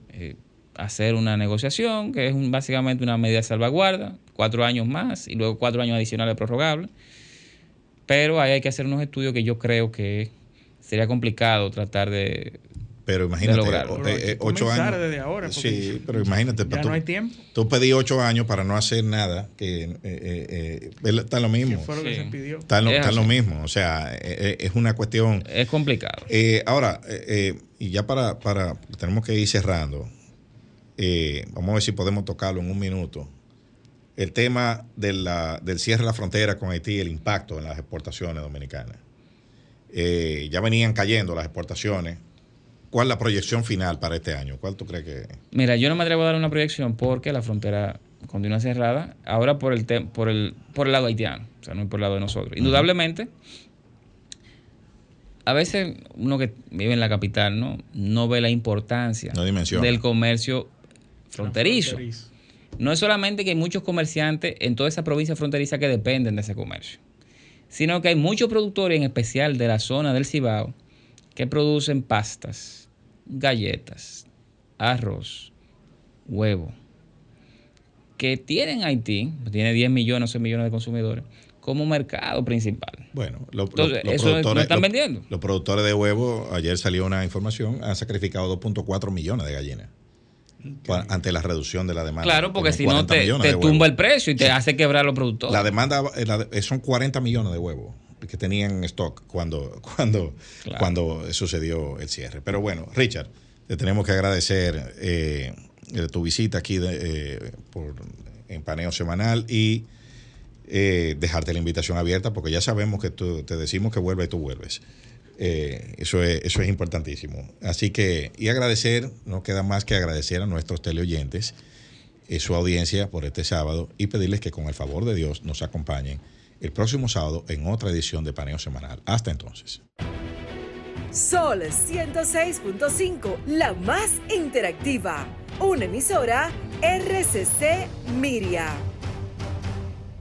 eh, hacer una negociación, que es básicamente una medida de salvaguarda, cuatro años más y luego cuatro años adicionales prorrogables. Pero ahí hay que hacer unos estudios que yo creo que sería complicado tratar de, pero imagínate, eh, eh, ocho años. desde ahora. Sí, pero imagínate. Ya tú, no hay tiempo. Tú pedí ocho años para no hacer nada, que eh, está lo mismo. fue lo que se pidió? Está, lo, mismo. O sea, es una cuestión. Es complicado. ahora, y ya para, para. Tenemos que ir cerrando. vamos a ver si podemos tocarlo en un minuto. El tema de la, del cierre de la frontera con Haití, el impacto en las exportaciones dominicanas. ya venían cayendo las exportaciones ¿Cuál es la proyección final para este año? ¿Cuál tú crees que...? Mira, yo no me atrevo a dar una proyección porque la frontera continúa cerrada, ahora por el, por el, por el lado haitiano, o sea, no por el lado de nosotros. Indudablemente, a veces uno que vive en la capital no, no ve la importancia del comercio fronterizo. No es solamente que hay muchos comerciantes en toda esa provincia fronteriza que dependen de ese comercio, sino que hay muchos productores, en especial de la zona del Cibao, que producen pastas, galletas, arroz, huevo, que tienen Haití, tiene 10 millones, 11 millones de consumidores, como mercado principal. Bueno, lo, Entonces, eso lo están vendiendo. Los productores de huevo, ayer salió una información, han sacrificado 2.4 millones de gallinas ante la reducción de la demanda. Claro, porque si no te, tumba el precio y te hace quebrar los productores. La demanda eh, son 40 millones de huevos que tenían en stock cuando, cuando, cuando sucedió el cierre. Pero bueno, Richard, te tenemos que agradecer eh, tu visita aquí eh, por, en Paneo Semanal y dejarte la invitación abierta porque ya sabemos que tú, te decimos que vuelves y tú vuelves. Eh, eso, es, eso es importantísimo. Así que, y agradecer, no queda más que agradecer a nuestros teleoyentes eh, su audiencia por este sábado y pedirles que con el favor de Dios nos acompañen el próximo sábado en otra edición de Paneo Semanal. Hasta entonces. Sol 106.5, la más interactiva. Una emisora RCC Miria.